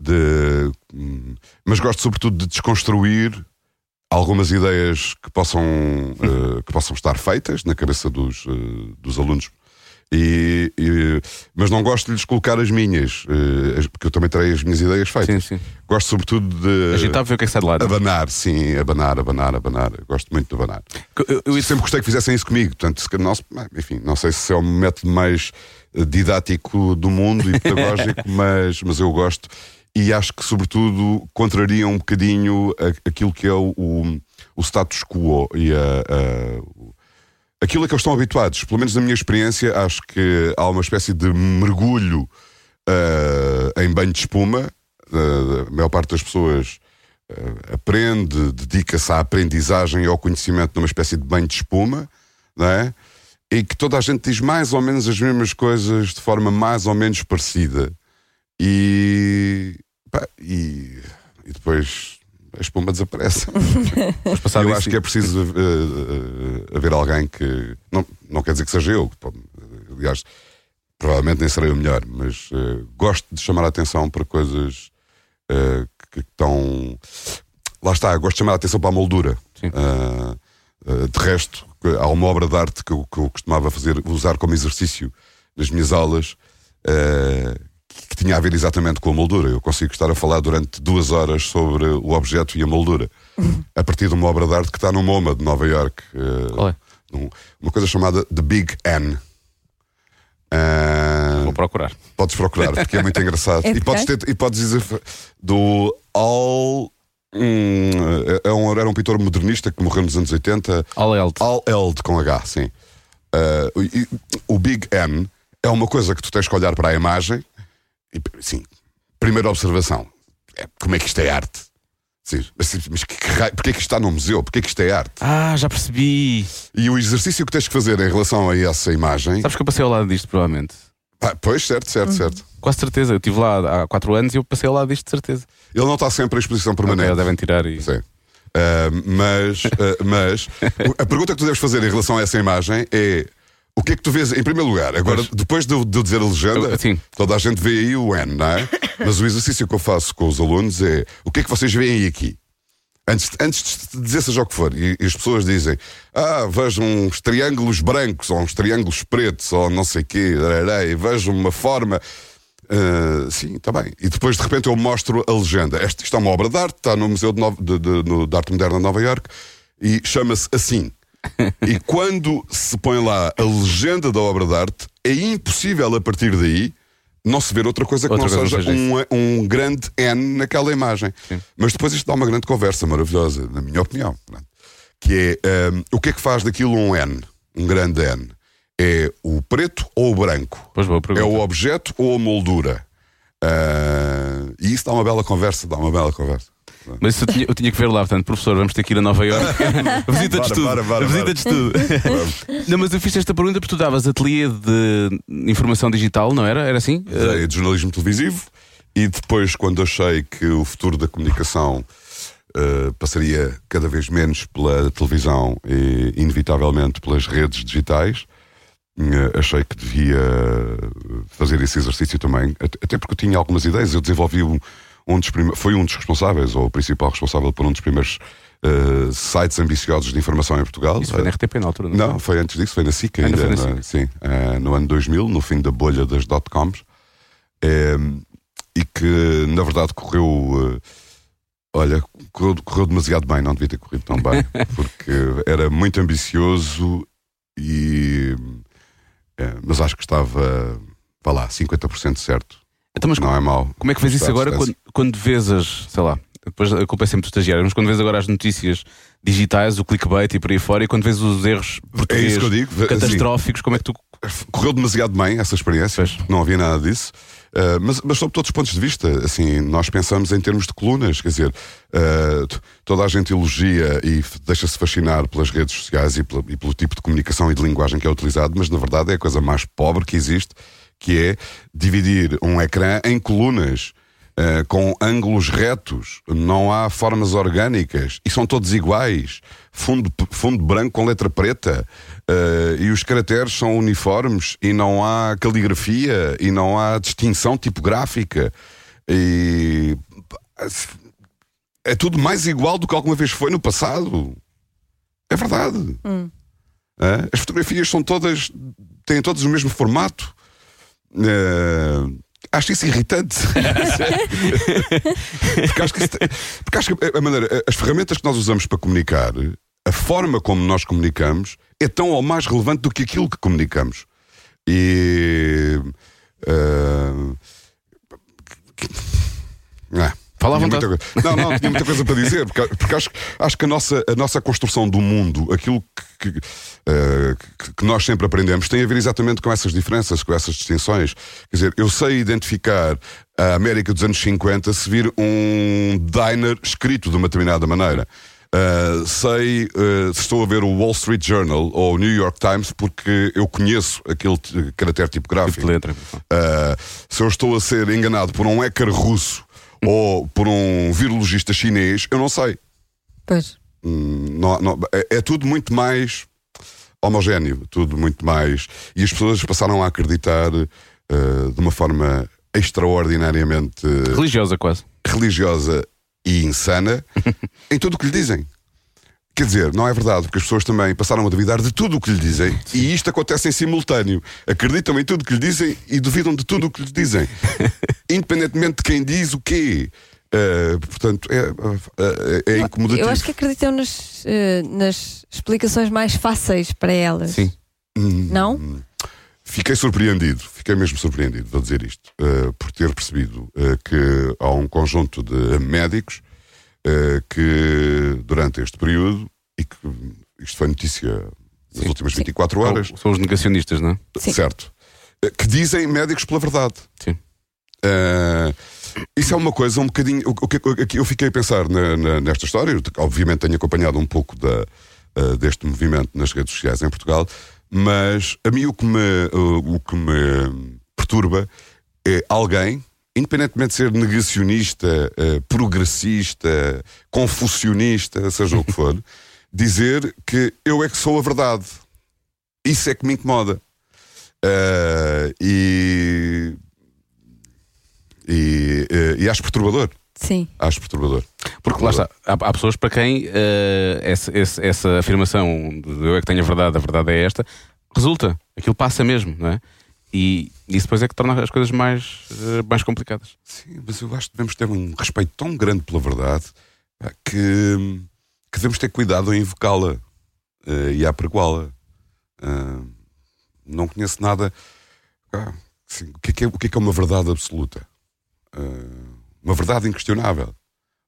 De, hum, mas gosto sobretudo de desconstruir algumas ideias que possam, *laughs* eh, que possam estar feitas na cabeça dos, eh, dos alunos. E, e- mas não gosto de lhes colocar as minhas, as- porque eu também terei as minhas ideias feitas. Sim, sim. Gosto sobretudo de. Agitar, ver o que é que sai de lá. Abanar, sim, abanar, abanar, abanar. Gosto muito de abanar. Eu, eu- sempre gostei que fizessem isso comigo. Portanto, se não, enfim, não sei se é o método mais didático do mundo e *laughs* pedagógico, mas, mas eu gosto. E acho que, sobretudo, contraria um bocadinho aquilo que é o, o, o status quo e a, a- aquilo a que eles estão habituados. Pelo menos na minha experiência, acho que há uma espécie de mergulho eh, em banho de espuma. Eh, a maior parte das pessoas eh, aprende, dedica-se à aprendizagem e ao conhecimento numa espécie de banho de espuma, não é? E que toda a gente diz mais ou menos as mesmas coisas de forma mais ou menos parecida. E, pá, e, e depois a espuma desaparece. *laughs* Mas passado eu acho que é preciso eh, eh, haver alguém que. Não, não quer dizer que seja eu, pô, aliás, provavelmente nem serei o melhor, mas eh, gosto de chamar a atenção para coisas eh, que estão. lá está, gosto de chamar a atenção para a moldura. Sim. De resto, há uma obra de arte que eu, que eu costumava fazer, usar como exercício nas minhas aulas, que, tinha a ver exatamente com a moldura. Eu consigo estar a falar durante duas horas sobre o objeto e a moldura, a partir de uma obra de arte que está no MoMA de Nova York. Qual num- uma coisa chamada The Big N. Ah, Vou procurar. Podes procurar, porque é muito *laughs* engraçado. É e, podes ter, e podes dizer do Al. hum, é- é um- era um pintor modernista que morreu nos anos 80. All Eld. Al Eld com H, sim. Ah, e- o Big N é uma coisa que tu tens que olhar para a imagem sim, primeira observação: é, como é que isto é arte? Sim, mas, mas que, que raio- porquê que isto está no museu? Porquê que isto é arte? Ah, já percebi. E o exercício que tens que fazer em relação a essa imagem. Sabes que eu passei ao lado disto, provavelmente. Ah, pois, certo, certo, certo. Quase certeza. Eu estive lá há 4 anos e eu passei ao lado disto, de certeza. Ele não está sempre em exposição permanente. devem tirar e. Sim. Ah, mas, ah, mas *laughs* a pergunta que tu deves fazer em relação a essa imagem é o que é que tu vês em primeiro lugar? Agora, Pois. depois de eu, de eu dizer a legenda, Eu- sim. toda a gente vê aí o N, não é? *coughs* Mas o exercício que eu faço com os alunos é o que é que vocês veem aqui? Antes, antes de dizer seja o que for, e, e as pessoas dizem, ah, vejo uns triângulos brancos, ou uns triângulos pretos, ou não sei o quê, darará, e vejo uma forma. Ah, sim, está bem. E depois de repente eu mostro a legenda. Este, isto é uma obra de arte, está no Museu de, Nova- de- de- no- de Arte Moderna de Nova York e chama-se assim. E quando se põe lá a legenda da obra de arte, é impossível a partir daí não se ver outra coisa que Outra não coisa seja um, um grande N naquela imagem. Sim. Mas depois isto dá uma grande conversa maravilhosa, na minha opinião. Que é hum, o que é que faz daquilo um N? Um grande N. É o preto ou o branco? É o objeto ou a moldura? Ah, e isso dá uma bela conversa, dá uma bela conversa. Mas isso eu tinha, eu tinha que ver lá, portanto, professor, vamos ter que ir a Nova Iorque. *laughs* *laughs* Visita-nos Bora, tudo. bora, bora, Visita-nos tudo. não, mas eu fiz esta pergunta porque tu davas ateliê de informação digital, não era? Era assim? Usei de jornalismo televisivo e depois, quando achei que o futuro da comunicação eh, passaria cada vez menos pela televisão e, inevitavelmente, pelas redes digitais, eh, achei que devia fazer esse exercício também, at- até porque eu tinha algumas ideias. Eu desenvolvi um, um dos foi um dos responsáveis, ou o principal responsável por um dos primeiros eh, sites ambiciosos de informação em Portugal. Isso foi na RTP na altura, não, Não, foi antes disso, foi na SIC Ainda ainda. na no- sim, eh, no ano 2000, no fim da bolha das dot-coms. E que, na verdade, correu. eh, olha, correu, correu demasiado bem, não devia ter corrido tão bem, *laughs* porque era muito ambicioso e. mas acho que estava, vá lá, 50% certo. Então, mas Não é mau. como é que vês isso agora quando. Quando vês as, sei lá, depois a culpa é sempre do estagiário, mas quando vês agora as notícias digitais, o clickbait e por aí fora, e quando vês os erros É portugueses isso que eu digo. assim, catastróficos, como é que tu. correu demasiado bem essa experiência, Pois. não havia nada disso. Uh, mas, mas sob todos os pontos de vista, assim, nós pensamos em termos de colunas, quer dizer, uh, toda a gente elogia e deixa-se fascinar pelas redes sociais e, pela- e pelo tipo de comunicação e de linguagem que é utilizado, mas na verdade é a coisa mais pobre que existe, que é dividir um ecrã em colunas. Uh, com ângulos retos, não há formas orgânicas e são todos iguais. Fundo, fundo branco com letra preta uh, e os caracteres são uniformes e não há caligrafia e não há distinção tipográfica. E é tudo mais igual do que alguma vez foi no passado. É verdade. Uh, as fotografias são todas, têm todas o mesmo formato. Uh, acho isso irritante. *laughs* porque acho que, isso, porque acho que a maneira, as ferramentas que nós usamos para comunicar, a forma como nós comunicamos, é tão ou mais relevante do que aquilo que comunicamos. E. Uh, ah, Fala à vontade. Não, não, tinha muita coisa para dizer, porque, porque acho, acho que a nossa, a nossa construção do mundo, aquilo que, que, eh, que- nós sempre aprendemos, tem a ver exatamente com essas diferenças, com essas distinções. Quer dizer, eu sei identificar a América dos anos 50 se vir um diner escrito de uma determinada maneira. Uh, sei uh, se estou a ver o Wall Street Journal ou o New York Times porque eu conheço aquele caractere tipográfico. Tipo letra. Uh, se eu estou a ser enganado por um hacker russo ou por um virologista chinês, eu não sei. Pois. Hum, não- não- é, é tudo muito mais homogéneo, tudo muito mais. E as pessoas passaram a acreditar uh, de uma forma extraordinariamente Religiosa quase. religiosa e insana *laughs* em tudo o que lhe dizem. Quer dizer, não é verdade, porque as pessoas também passaram a duvidar de tudo o que lhe dizem e isto acontece em simultâneo. Acreditam em tudo o que lhe dizem e duvidam de tudo o que lhe dizem, *laughs* independentemente de quem diz o quê. Uh, portanto, é, é, é incomodativo. Eu acho que acreditam nas, uh, nas explicações mais fáceis para elas. Sim. Não? Fiquei surpreendido, fiquei mesmo surpreendido, vou dizer isto, uh, por ter percebido uh, que há um conjunto de médicos uh, que, durante este período, e que isto foi notícia nas Sim. últimas 24 horas, São, são os negacionistas, não é? Sim. certo, que dizem médicos pela verdade. Sim. Uh, isso é uma coisa um bocadinho. O, que, o que eu fiquei a pensar na- na- nesta história, eu, obviamente tenho acompanhado um pouco da, uh, deste movimento nas redes sociais em Portugal, mas a mim o que me, uh, o que me perturba é alguém, independentemente de ser negacionista, uh, progressista, confucionista, seja o que for, *laughs* dizer que eu é que sou a verdade. Isso é que me incomoda. Uh, e, e, eh, e acho perturbador. Sim. Acho perturbador. Porque lá está, há, há pessoas para quem eh, essa, esse- essa afirmação de eu é que tenho a verdade, a verdade é esta, resulta, aquilo passa mesmo, não é? E isso depois é que torna as coisas mais, eh, mais complicadas. Sim, mas eu acho que devemos ter um respeito tão grande pela verdade que, que devemos ter cuidado em invocá-la eh, e a apregoá-la. Ah, não conheço nada. ah, assim, o, que é que é, o que é que é uma verdade absoluta? Ah, uma verdade inquestionável.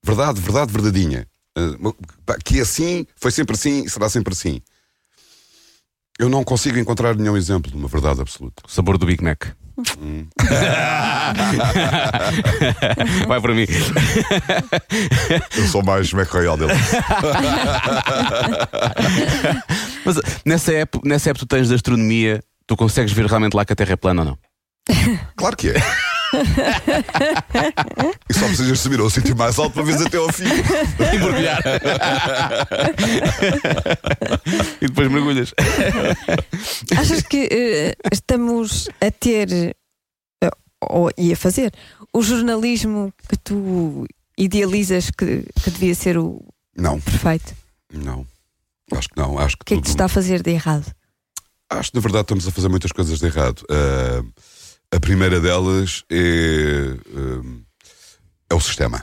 Verdade, verdade verdadeinha. Ah, que é assim, foi sempre assim e será sempre assim. Eu não consigo encontrar nenhum exemplo de uma verdade absoluta. O sabor do Big Mac. *laughs* Vai para mim. Eu sou mais McRoyal dele. *laughs* Mas nessa época, nessa época tu tens de astronomia, tu consegues ver realmente lá que a Terra é plana ou não? Claro que é. E só precisas subir ao sítio mais alto para ver até ao fim. E *laughs* mergulhar. e depois mergulhas. Achas que eh, estamos a ter eh, ou, e a fazer o jornalismo que tu idealizas que, que devia ser o Não, perfeito? não. Acho que não. Acho que, O que é que te tudo- está a fazer de errado? Acho que na verdade estamos a fazer muitas coisas de errado. Ah, a primeira delas é, ah, é o sistema,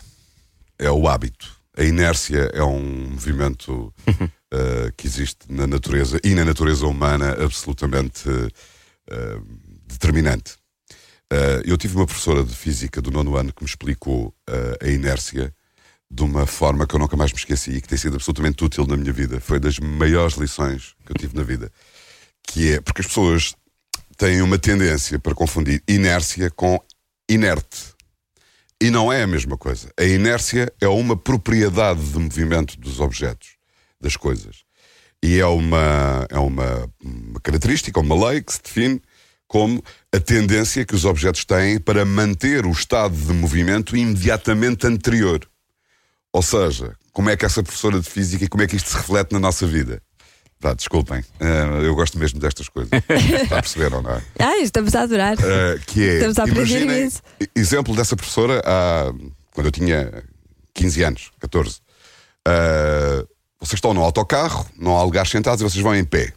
é o hábito. A inércia é um movimento ah, *laughs* que existe na natureza e na natureza humana absolutamente ah, determinante. Ah, eu tive uma professora de física do nono ano que me explicou ah, a inércia de uma forma que eu nunca mais me esqueci e que tem sido absolutamente útil na minha vida. Foi das maiores lições que eu tive na vida que é porque as pessoas têm uma tendência para confundir inércia com inerte. E não é a mesma coisa. A inércia é uma propriedade de movimento dos objetos, das coisas. E é uma, é uma, uma característica, uma lei que se define como a tendência que os objetos têm para manter o estado de movimento imediatamente anterior. Ou seja, como é que essa professora de física e como é que isto se reflete na nossa vida? Vá, desculpem, eh, eu gosto mesmo destas coisas. Está *laughs* a perceber ou não é? Ah, estamos a adorar. Eh, que é, Estamos a aprender imaginem, imenso. exemplo dessa professora há, quando eu tinha 15 anos, 14. Eh, vocês estão no autocarro, não há lugares sentados e vocês vão em pé.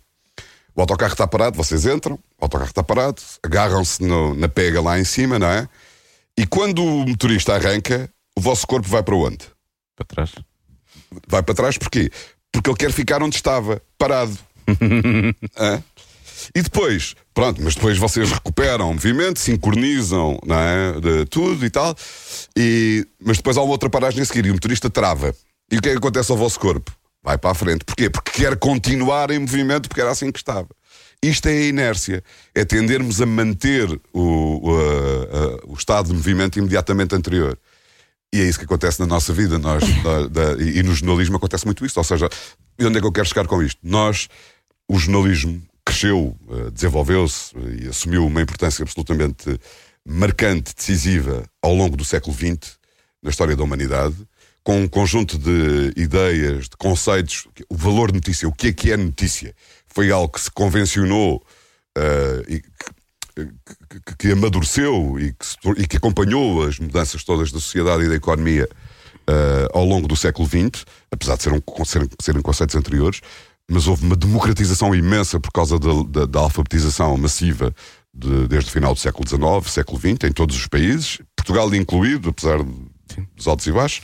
O autocarro está parado, vocês entram, o autocarro está parado, agarram-se na pega lá em cima, não é? E quando o motorista arranca, o vosso corpo vai para onde? Para trás. Vai para trás porquê? Porque ele quer ficar onde estava, parado. *laughs* E depois, pronto, mas depois vocês recuperam o movimento, sincronizam não é? de tudo e tal, e, mas depois há uma outra paragem a seguir e o motorista trava. E o que é que acontece ao vosso corpo? Vai para a frente. Porquê? Porque quer continuar em movimento, porque era assim que estava. Isto é a inércia. É tendermos a manter o, o, a- a- o estado de movimento imediatamente anterior. E é isso que acontece na nossa vida. Nós, *laughs* da- da- e e no jornalismo acontece muito isso. Ou seja, e onde é que eu quero chegar com isto? Nós, o jornalismo cresceu, eh, desenvolveu-se eh, e assumiu uma importância absolutamente marcante, decisiva ao longo do século XX na história da humanidade, com um conjunto de ideias, de conceitos. O valor de notícia, o que é que é notícia, foi algo que se convencionou eh, e que, que- que- amadureceu e que, e que acompanhou as mudanças todas da sociedade e da economia uh, ao longo do século XX, apesar de ser um, serem, serem conceitos anteriores, mas houve uma democratização imensa por causa da, da, da alfabetização massiva de, desde o final do século XIX, século XX, em todos os países, Portugal incluído, apesar dos altos e baixos.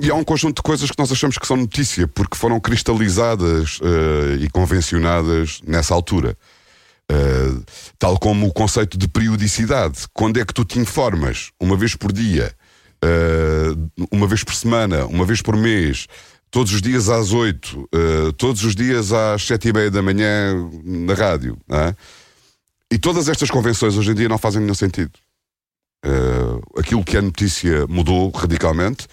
E há um conjunto de coisas que nós achamos que são notícia, porque foram cristalizadas uh, e convencionadas nessa altura. Uh, tal como o conceito de periodicidade. Quando é que tu te informas? Uma vez por dia, uh, uma vez por semana, uma vez por mês, todos os dias às oito, todos os dias às sete e meia da manhã na rádio. É? E todas estas convenções hoje em dia não fazem nenhum sentido. aquilo que é notícia mudou radicalmente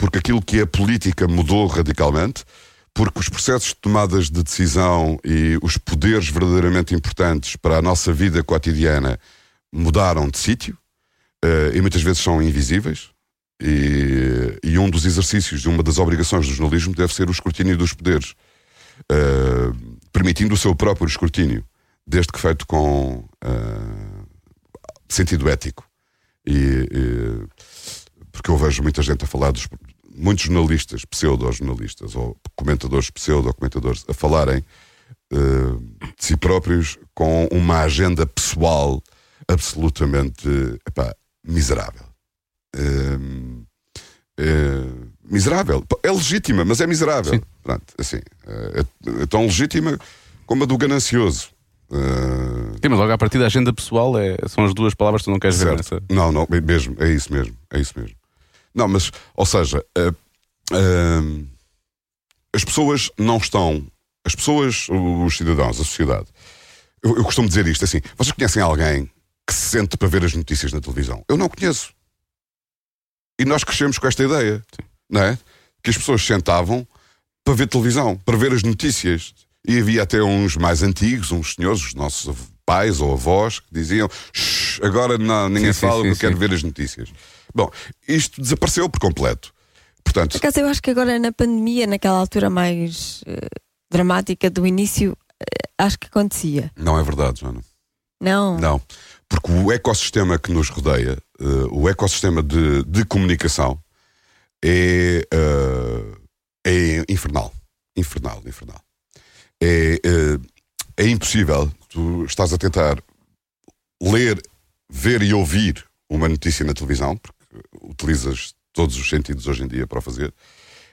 porque aquilo que é política mudou radicalmente, porque os processos de tomadas de decisão e os poderes verdadeiramente importantes para a nossa vida cotidiana mudaram de sítio uh, e muitas vezes são invisíveis. E, e, um dos exercícios uma das obrigações do jornalismo deve ser o escrutínio dos poderes, uh, permitindo o seu próprio escrutínio, desde que feito com uh, sentido ético. E, porque eu vejo muita gente a falar dos, muitos jornalistas, pseudo-jornalistas, ou comentadores, pseudo-comentadores, a falarem uh, de si próprios com uma agenda pessoal absolutamente epá, miserável. Uh, uh, miserável. É legítima, mas é miserável. Sim. Pronto, assim, é, é, tão legítima como a do ganancioso. Uh... Sim, mas logo a partir da agenda pessoal é, são as duas palavras que tu não queres certo. ver nessa. Não, não, mesmo, é isso mesmo, é isso mesmo. Não, mas, ou seja, uh, uh, as pessoas não estão. As pessoas, os cidadãos, a sociedade. Eu, eu, costumo dizer isto assim: vocês conhecem alguém que se sente para ver as notícias na televisão? Eu não conheço. E nós crescemos com esta ideia, Sim. não é? Que as pessoas sentavam para ver televisão, para ver as notícias. E havia até uns mais antigos, uns senhores, os nossos pais ou avós, que diziam: agora não, ninguém sim, fala sim, porque quer ver as notícias. Bom, isto desapareceu por completo. Portanto, por acaso, eu acho que agora na pandemia, naquela altura mais uh, dramática do início, uh, acho que acontecia. Não é verdade, Joana. Não. Não. Porque o ecossistema que nos rodeia, uh, o ecossistema de, de comunicação, é, é infernal. Infernal, infernal. É, é impossível. Tu estás a tentar ler, ver e ouvir uma notícia na televisão, porque utilizas todos os sentidos hoje em dia para o fazer,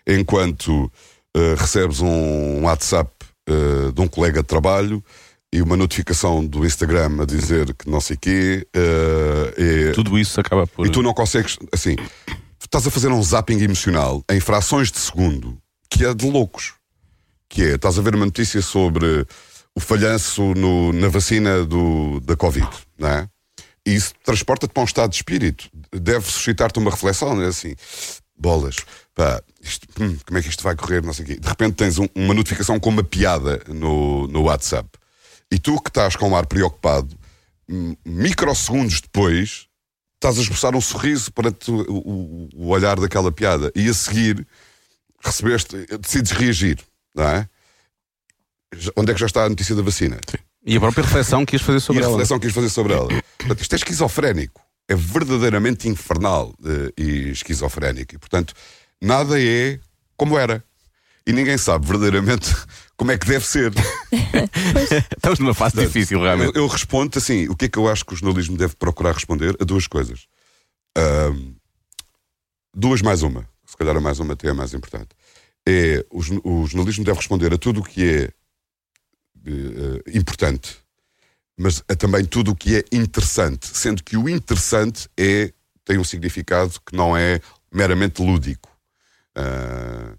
enquanto uh, recebes um WhatsApp uh, de um colega de trabalho e uma notificação do Instagram a dizer que não sei quê. Uh, Tudo isso acaba por. E tu não consegues. Assim, estás a fazer um zapping emocional em frações de segundo que é de loucos. Que é, estás a ver uma notícia sobre o falhanço no, na vacina do, da Covid, não é? E isso transporta-te para um estado de espírito. Deve suscitar-te uma reflexão, é assim? Bolas, pá, isto, hum, como é que isto vai correr? Não sei o quê. De repente tens um, uma notificação com uma piada no, no WhatsApp. E tu que estás com um ar preocupado, microsegundos depois, estás a esboçar um sorriso perante o, o, o olhar daquela piada. E a seguir, recebeste, decides reagir, não é? Onde é que já está a notícia da vacina? Sim. E a própria reflexão que ias fazer sobre e ela. a reflexão que ias fazer sobre ela. Portanto, isto é esquizofrénico. É verdadeiramente infernal uh, e esquizofrénico. E, portanto, nada é como era. E ninguém sabe verdadeiramente *laughs* como é que deve ser. *laughs* Estamos numa fase portanto, difícil, realmente. Eu, eu, respondo assim: o que é que eu acho que o jornalismo deve procurar responder? A duas coisas. Uh, duas mais uma. Se calhar a mais uma até é mais importante. É, o, o jornalismo deve responder a tudo o que é importante, mas é também tudo o que é interessante, sendo que o interessante é, tem um significado que não é meramente lúdico. Uh,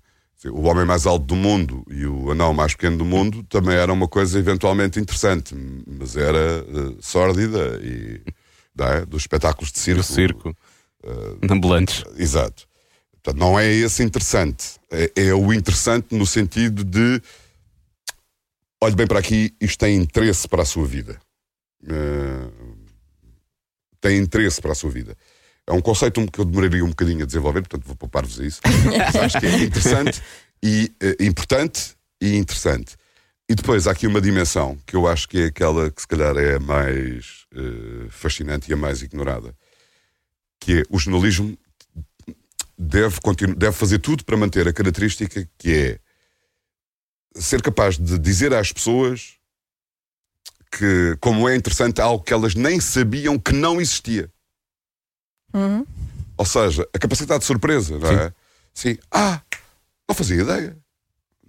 o homem mais alto do mundo e o anão mais pequeno do mundo também era uma coisa eventualmente interessante, mas era uh, sórdida e é? dos espetáculos de circo. Do circo. Uh, ambulantes. Exato. Portanto, não é esse interessante. É, é, o interessante no sentido de olhe bem para aqui, isto tem interesse para a sua vida. Uh, tem interesse para a sua vida. É um conceito que eu demoraria um bocadinho a desenvolver, portanto vou poupar-vos a isso. Mas *laughs* acho que é interessante e uh, importante e interessante. E depois há aqui uma dimensão que eu acho que é aquela que se calhar é a mais uh, fascinante e a mais ignorada, que é o jornalismo deve, deve fazer tudo para manter a característica que é ser capaz de dizer às pessoas que, como é interessante, algo que elas nem sabiam que não existia. Uhum. Ou seja, a capacidade de surpresa, não é? Sim. Ah, não fazia ideia.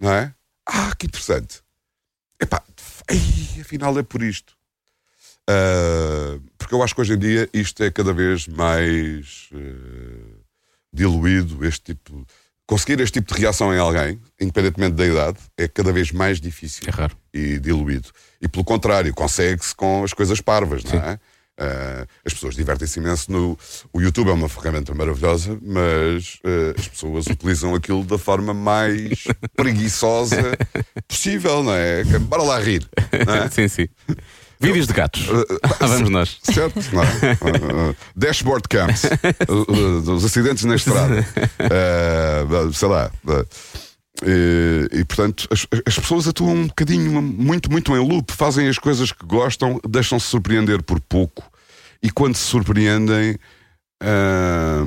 Não é? Ah, que interessante. Epá, ei, afinal é por isto. Ah, porque eu acho que hoje em dia isto é cada vez mais eh, diluído, este tipo. Conseguir este tipo de reação em alguém, independentemente da idade, é cada vez mais difícil É raro. e diluído. E pelo contrário, consegue-se com as coisas parvas, não é? Ah, as pessoas divertem-se imenso no. O YouTube é uma ferramenta maravilhosa, mas ah, as pessoas *laughs* utilizam aquilo da forma mais *laughs* preguiçosa possível, não é? Que- Bora lá rir, não é? sim, sim. Vídeos de gatos. Lá *laughs* vamos nós. Certo? Não? Ah, ah, dashboard cams, *laughs* uh, uh, dos acidentes na estrada, Ah, *laughs* sei lá. ah, e, e, portanto, as, as pessoas atuam um bocadinho, muito, muito em loop, fazem as coisas que gostam, deixam-se surpreender por pouco, e quando se surpreendem, ah,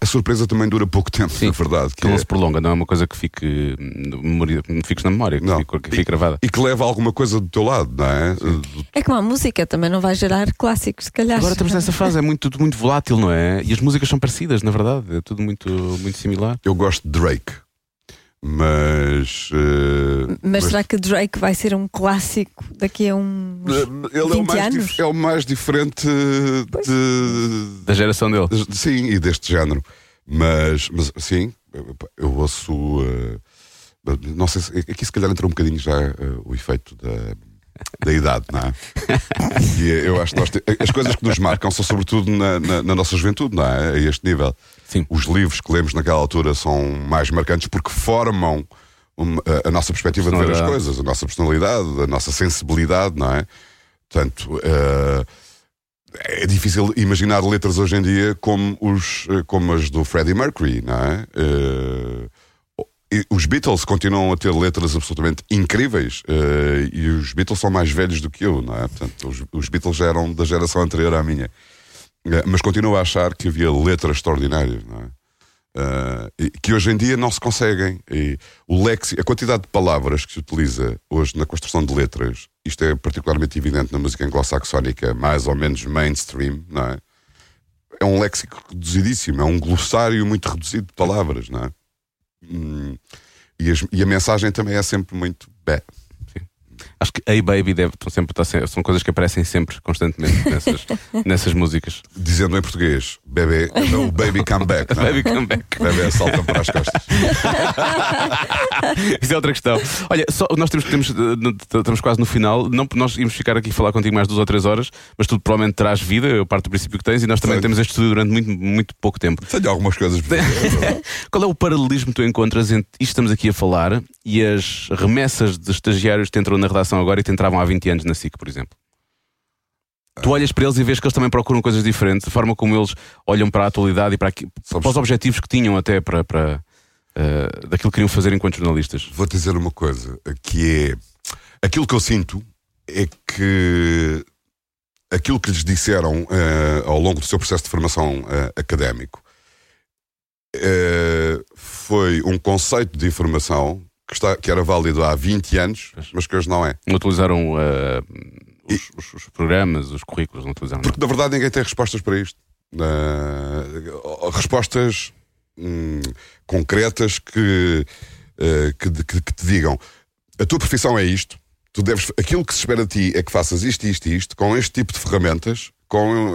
a surpresa também dura pouco tempo, Sim. na verdade. Que que não é- se prolonga, não é uma coisa que fique, no memória- que fiques na memória, que, Não. fique, que fique gravada. e que leva alguma coisa do teu lado, não é? Do- É como a música, também não vai gerar clássicos, se calhar. Agora estamos nessa fase, é muito, tudo muito volátil, não é? E as músicas são parecidas, na verdade, é tudo muito, muito similar. Eu gosto de Drake, mas. eh, Mas será que Drake vai ser um clássico daqui a uns. Ele é o, 20 mais é o mais diferente de, Da geração dele. de- Sim, e deste género. Mas, mas sim, eu ouço. eh, não sei se. Aqui se calhar entrou um bocadinho já eh, o efeito da. Da idade, não é? E eu acho que nós te- as coisas que nos marcam são sobretudo na, na- na nossa juventude, não é? A este nível. Sim. Os livros que lemos naquela altura são mais marcantes porque formam uma- a, a nossa perspectiva de ver as coisas, a nossa personalidade, a nossa sensibilidade, não é? Portanto, eh, é difícil imaginar letras hoje em dia como, os, eh, como as do Freddie Mercury, não é? E os Beatles continuam a ter letras absolutamente incríveis eh, e os Beatles são mais velhos do que eu, não é? Portanto, os, os Beatles já eram da geração anterior à minha. Eh, mas continuo a achar que havia letras extraordinárias, não é? E que hoje em dia não se conseguem. E o léxico, a quantidade de palavras que se utiliza hoje na construção de letras, isto é particularmente evidente na música anglo-saxónica, mais ou menos mainstream, não é? É um léxico reduzidíssimo, é um glossário muito reduzido de palavras, não é? Hum, e, a mensagem também é sempre muito. Bé. Hey Baby deve sempre, está sempre- são coisas que aparecem sempre, constantemente, nessas, *laughs* nessas músicas. Dizendo em português, bebê, o baby come back, não é? Baby Come Back. Bebê salta para as costas. *laughs* Isso é outra questão. Olha, só, nós temos, temos, eh, estamos quase no final. Não, nós íamos ficar aqui a falar contigo mais duas ou três horas, mas tu provavelmente terás vida, eu parto do princípio que tens, e nós também Tenho. temos este estúdio durante muito, muito pouco tempo. Tenho algumas coisas para dizer. *laughs* Qual é o paralelismo que tu encontras entre isto que estamos aqui a falar e as remessas de estagiários que entram na redação agora te entravam há 20 anos na SIC, por exemplo? Tu olhas para eles e vês que eles também procuram coisas diferentes, a forma como eles olham para a atualidade e para, aqui, Sabes- para os objetivos que tinham até para, para eh, daquilo que queriam fazer enquanto jornalistas. Vou dizer uma coisa, que é aquilo que eu sinto é que aquilo que lhes disseram eh, ao longo do seu processo de formação eh, académico eh, foi um conceito de informação que, está, que era válido há 20 anos, mas que hoje não é. Não utilizaram eh, os, os- os programas, os currículos, não utilizaram. Porque na verdade ninguém tem respostas para isto. Uh, respostas hum, concretas que, uh, que, que- que te digam a tua profissão é isto, tu deves, aquilo que se espera de ti é que faças isto, isto e isto, com este tipo de ferramentas, com, uh,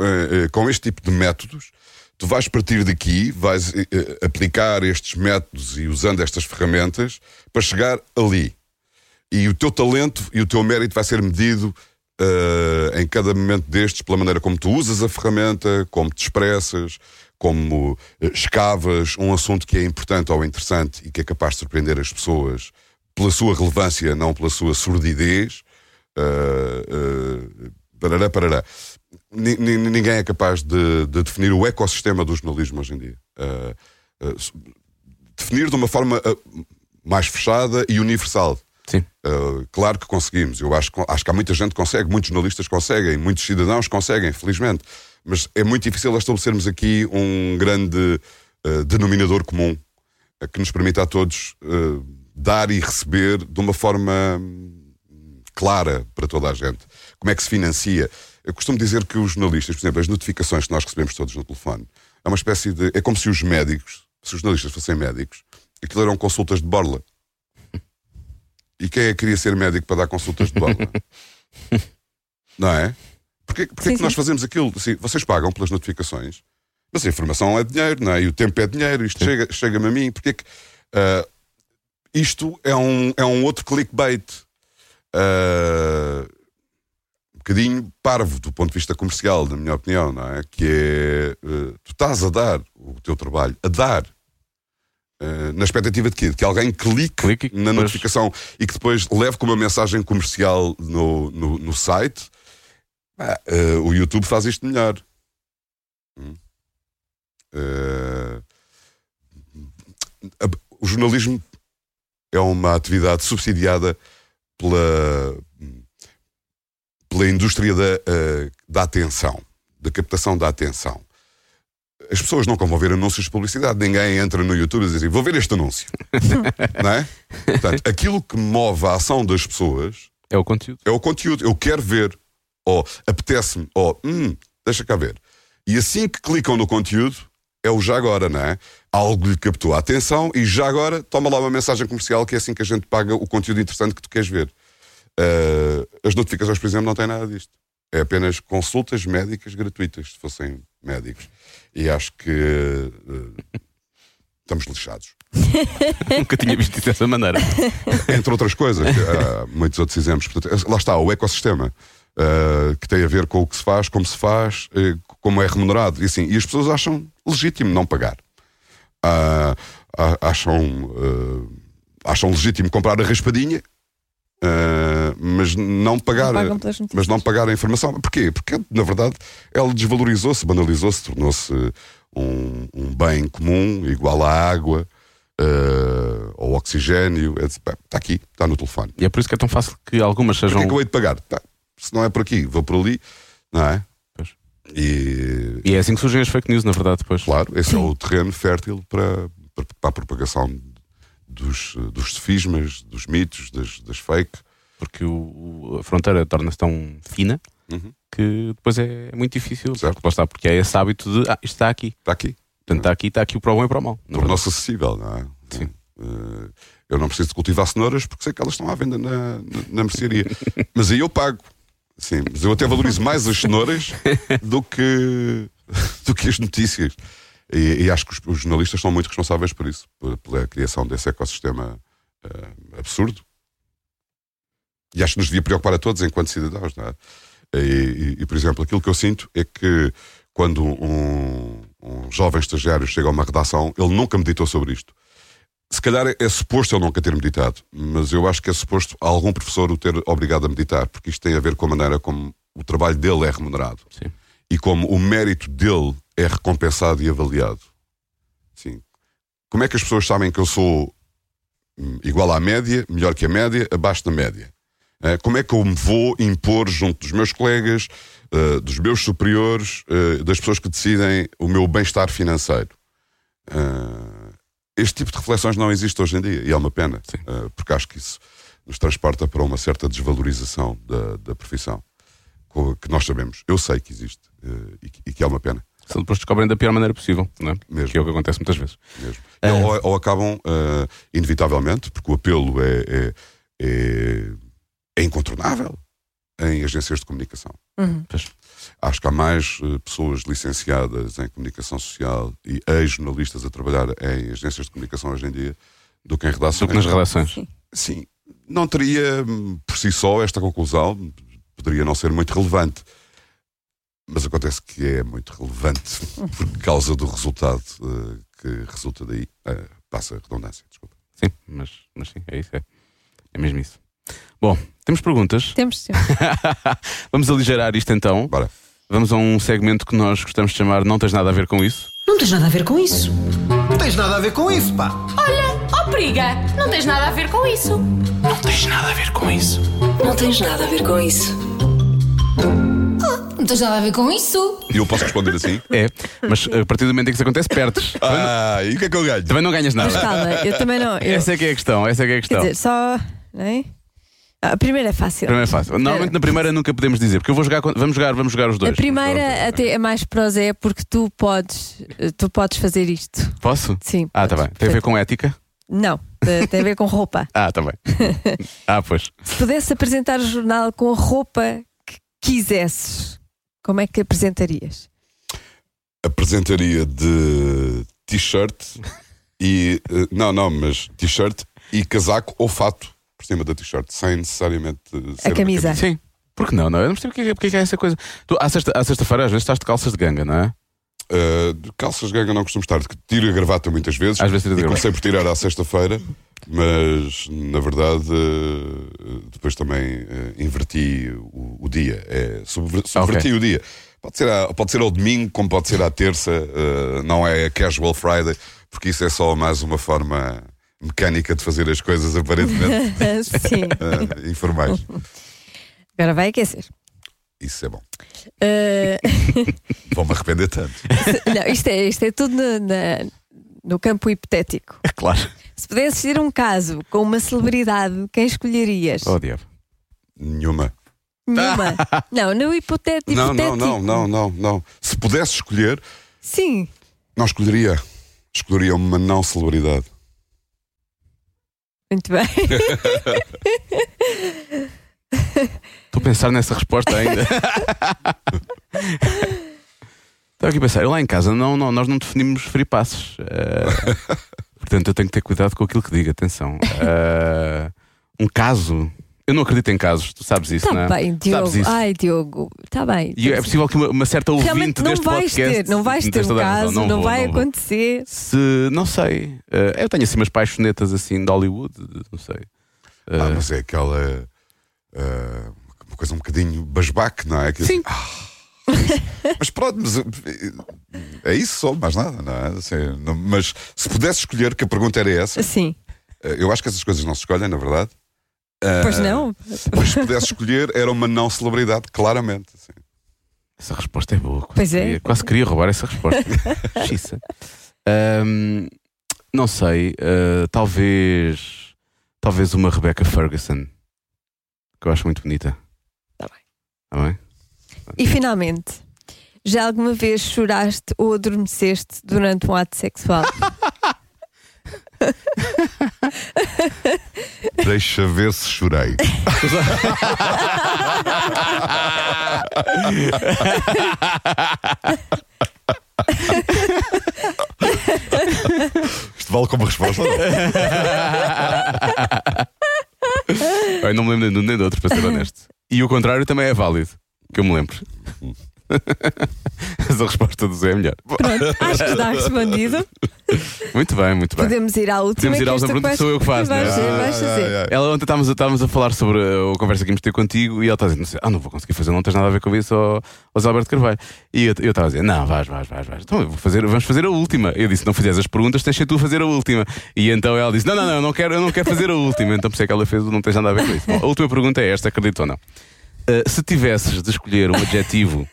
uh, com este tipo de métodos. Tu vais partir daqui, vais uh, uh, aplicar estes métodos e usando estas ferramentas para chegar ali e o teu talento e o teu mérito vai ser medido eh, em cada momento destes pela maneira como tu usas a ferramenta, como te expressas, como eh, escavas um assunto que é importante ou interessante e que é capaz de surpreender as pessoas pela sua relevância, não pela sua surdidez. eh, eh, parará, parará. Ni- ni- Ninguém é capaz de, de definir o ecossistema do jornalismo hoje em dia. Eh, eh, definir de uma forma eh, mais fechada e universal. Sim. Uh, claro que conseguimos. Eu acho, que- acho que há muita gente que consegue, muitos jornalistas conseguem, muitos cidadãos conseguem, felizmente. Mas é muito difícil estabelecermos aqui um grande denominador comum que nos permita a todos dar e receber de uma forma hum, clara para toda a gente. Como é que se financia? Eu costumo dizer que os jornalistas, por exemplo, as notificações que nós recebemos todos no telefone, é uma espécie de. É como se os médicos, se os jornalistas fossem médicos, aquilo eram consultas de borla. E quem é que queria ser médico para dar consultas de borla? *laughs* Não é? Porquê, porquê Sim, que nós fazemos aquilo? Assim, vocês pagam pelas notificações, mas a informação é dinheiro, não é? E o tempo é dinheiro, isto chega- chega-me a mim. Porquê que. ah, isto é um, é um outro clickbait. um bocadinho parvo do ponto de vista comercial, na minha opinião, não é? Que é. ah, tu estás a dar o teu trabalho, a dar. ah, na expectativa de quê? De que alguém clique, Clique na depois- notificação e que depois leve com uma mensagem comercial no, no, no site. Ah, ah, o YouTube faz isto melhor. Hum. A- o jornalismo é uma atividade subsidiada pela, pela indústria da, eh, da atenção, da captação da atenção. As pessoas nunca vão ver anúncios de publicidade, ninguém entra no YouTube e diz assim: vou ver este anúncio. *laughs* Não é? Portanto, aquilo que move a ação das pessoas É o conteúdo. é o conteúdo. Eu quero ver, ou apetece-me, ou hum, deixa cá ver. E assim que clicam no conteúdo, é o já agora, não é? Algo lhe captou a atenção e já agora toma lá uma mensagem comercial que é assim que a gente paga o conteúdo interessante que tu queres ver. Ah, as notificações, por exemplo, não têm nada disto. É apenas consultas médicas gratuitas, se fossem médicos. E acho que ah, estamos lixados. *laughs* Nunca tinha visto isso dessa maneira. *laughs* Entre outras coisas, há muitos outros exemplos. Portanto, lá está, o ecossistema, uh, que tem a ver com o que se faz, como se faz, eh, como é remunerado. E, assim, e as pessoas acham legítimo não pagar. Ah, acham, uh, acham legítimo comprar a raspadinha, uh, mas não pagar. pelas notícias. mas não pagar a informação. Porquê? Porque, na verdade, ela desvalorizou-se, banalizou-se, tornou-se um, um bem comum, igual à água, uh, ao oxigênio. É, Está aqui, está no telefone. E é por isso que é tão fácil que algumas Porquê sejam. que eu hei de pagar? Tá, se não é por aqui, vou por ali, não é? Pois. E, E é assim que surgem as fake news, na verdade, depois. claro, esse é o terreno fértil para, para, para a propagação dos, dos sofismas, dos mitos, das, das fake. Porque o- a fronteira torna-se tão fina Uhum. que depois é muito difícil. Certo. Está, porque é esse hábito de ah, isto está aqui. Está aqui. Portanto, está aqui, está aqui o para o bom e para o mal. Tornou-se acessível, não é? Sim. Eh, eu não preciso de cultivar cenouras porque sei que elas estão à venda na, na, na mercearia. *laughs* mas aí eu pago. Sim, mas eu até valorizo mais as cenouras do que, do que as notícias. E, e acho que os, os jornalistas são muito responsáveis por isso, por- pela criação desse ecossistema eh, absurdo. E acho que nos devia preocupar a todos enquanto cidadãos, não é? E, e- e, por exemplo, aquilo que eu sinto é que quando um, um jovem estagiário chega a uma redação, ele nunca meditou sobre isto. Se calhar é, é suposto ele nunca ter meditado, mas eu acho que é suposto algum professor o ter obrigado a meditar, porque isto tem a ver com a maneira como o trabalho dele é remunerado Sim. e como o mérito dele é recompensado e avaliado. Sim. Como é que as pessoas sabem que eu sou hum, igual à média, melhor que a média, abaixo da média? Eh, Como é que eu me vou impor junto dos meus colegas, eh, dos meus superiores, eh, das pessoas que decidem o meu bem-estar financeiro? Este tipo de reflexões não existe hoje em dia e é uma pena, porque acho que isso nos transporta para uma certa desvalorização da, da profissão, que nós sabemos, eu sei que existe e que- é uma pena. Só depois descobrem da pior maneira possível, não é? Mesmo. Que é o que acontece muitas vezes. Ah. Ou, ou acabam, eh, inevitavelmente, porque o apelo é, é, é, é incontornável em agências de comunicação. Uhum. Acho que há mais eh, pessoas licenciadas em comunicação social e ex-jornalistas a trabalhar em agências de comunicação hoje em dia do que em redações. Do que nas relações. Sim, não teria hum, por si só esta conclusão, poderia não ser muito relevante. Mas acontece que é muito relevante *laughs* por causa do resultado eh, que resulta daí. Eh, passa a redundância, desculpa. Sim, mas, mas sim, é isso. É, é mesmo isso. Bom, temos perguntas. Temos, temos. *laughs* Vamos aligerar isto então. Bora. Vamos a um segmento que nós gostamos de chamar Não Tens Nada a Ver com Isso. Não tens nada a ver com isso. Não tens nada a ver com isso, pá. Olha, ó periga, não tens nada a ver com isso. Não tens nada a ver com isso. Não tens nada a ver com isso. Não tens nada a ver com isso. E eu posso responder assim? É, mas a partir do momento em que isso acontece, perdes. Ah, e o que é que eu ganho? Também não ganhas Mas nada. calma, eu também não. eu- Essa é que é a questão, essa é que é a quer questão. dizer, só. Não é? A primeira é fácil. Primeiro é fácil. Normalmente na primeira nunca podemos dizer, porque eu vou jogar, vamos jogar, vamos jogar os dois. A primeira até é mais prosé porque tu podes, tu podes fazer isto. Posso? Sim. Ah, tá bem. Tem a ver com ética? Não, tem a ver com roupa. *laughs* Ah, tá bem. *laughs* ah, pois. Se pudesse apresentar o jornal com a roupa que quisesses, como é que apresentarias? Apresentaria de t-shirt e. eh, Não, não, mas t-shirt e casaco ou fato por cima da t-shirt, sem necessariamente ser uma camisa. Sim. Por que não? não? Eu não percebo porque, é- porque é que é essa coisa. Tu, à sexta- sexta-feira, às vezes, estás de calças de ganga, não é? Uh, de calças de ganga não costumo estar, tiro a gravata muitas vezes. Às vezes tira a e gravata. comecei por tirar à sexta-feira, mas na verdade uh, depois também uh, inverti o, o dia. É, subver- subverti o dia. Pode ser, à- pode ser ao domingo, como pode ser à terça, uh, não é a casual Friday, porque isso é só mais uma forma mecânica de fazer as coisas aparentemente *laughs* Sim. uh, informais. Agora vai aquecer. Isso é bom. Eh, Vou-me arrepender tanto. *laughs* não, isto é, isto é tudo no, na- no campo hipotético. É claro. Se pudesses ter um caso com uma celebridade, quem escolherias? Oh, diabo. Nenhuma. Nenhuma. *laughs* não, no hipotético. Não, não, não, não, não, não. Se pudesse escolher, Sim. não escolheria. Escolheria uma não celebridade. Muito bem. *laughs* Estou a pensar nessa resposta ainda. Estava aqui a pensar, eu lá em casa não, não, nós não definimos free passes. Eh, *laughs* portanto, eu tenho que ter cuidado com aquilo que digo. Atenção. Eh, um caso. Eu não acredito em casos, tu sabes isso, Está não é? Tá bem, Diogo. Sabes isso. Ai, Diogo. Está bem. E é possível que uma, uma certa ouvinte Realmente não deste vais podcast. ter, não vais ter um caso, não, vou, vai vou. acontecer. Se, não sei. Eh, eu tenho assim umas paixonetas assim de Hollywood, não sei. Eh, Ah, mas é aquela. ah, uma coisa um bocadinho basbaque, não é? Que Sim. ah, mas pronto, mas, eh, é isso só, mais nada, não é? Assim, não- mas se pudesse escolher, que a pergunta era essa, Sim. eh, eu acho que essas coisas não se escolhem, na verdade. Pois não. Mas se pudesse escolher, era uma não celebridade, claramente. assim. Essa resposta é boa. Quase Pois é. Queria, quase queria roubar essa resposta. *laughs* Xiça. Ahm, não sei. ah, talvez. Talvez uma Rebecca Ferguson. Que eu acho muito bonita. Tá bem. Tá bem? E finalmente, já alguma vez choraste ou adormeceste durante um ato sexual? *laughs* *laughs* Deixa ver se chorei. Isto vale como resposta? não? Eu não me lembro nem de um nem do outro, para ser honesto. E o contrário também é válido. Que eu me lembro. *laughs* Essa resposta do Zé é melhor. Pronto, acho que está respondido. Muito bem, muito bem. Podemos ir à última. Podemos ir à última pergunta, sou eu que faço, Vais, é? fazer, vais Ah, fazer. Ela ontem estávamos, a- estávamos a falar sobre a, a conversa que íamos ter contigo e ela está a dizer: não sei, ah, não vou conseguir fazer, não tens nada a ver com isso ao, ao Zé Alberto Carvalho. E eu eu estava a dizer: não, vais, vais, vais, vais. Então vou fazer, vamos fazer a última. Eu disse: não fizeres as perguntas, tens de ser tu a fazer a última. E então ela disse: não, não, não, eu não quero, eu não quero fazer a última. Então por isso é que ela fez, o não tens nada a ver com isso. Bom, a última pergunta é esta: acredito ou não? Uh, se tivesses de escolher um adjetivo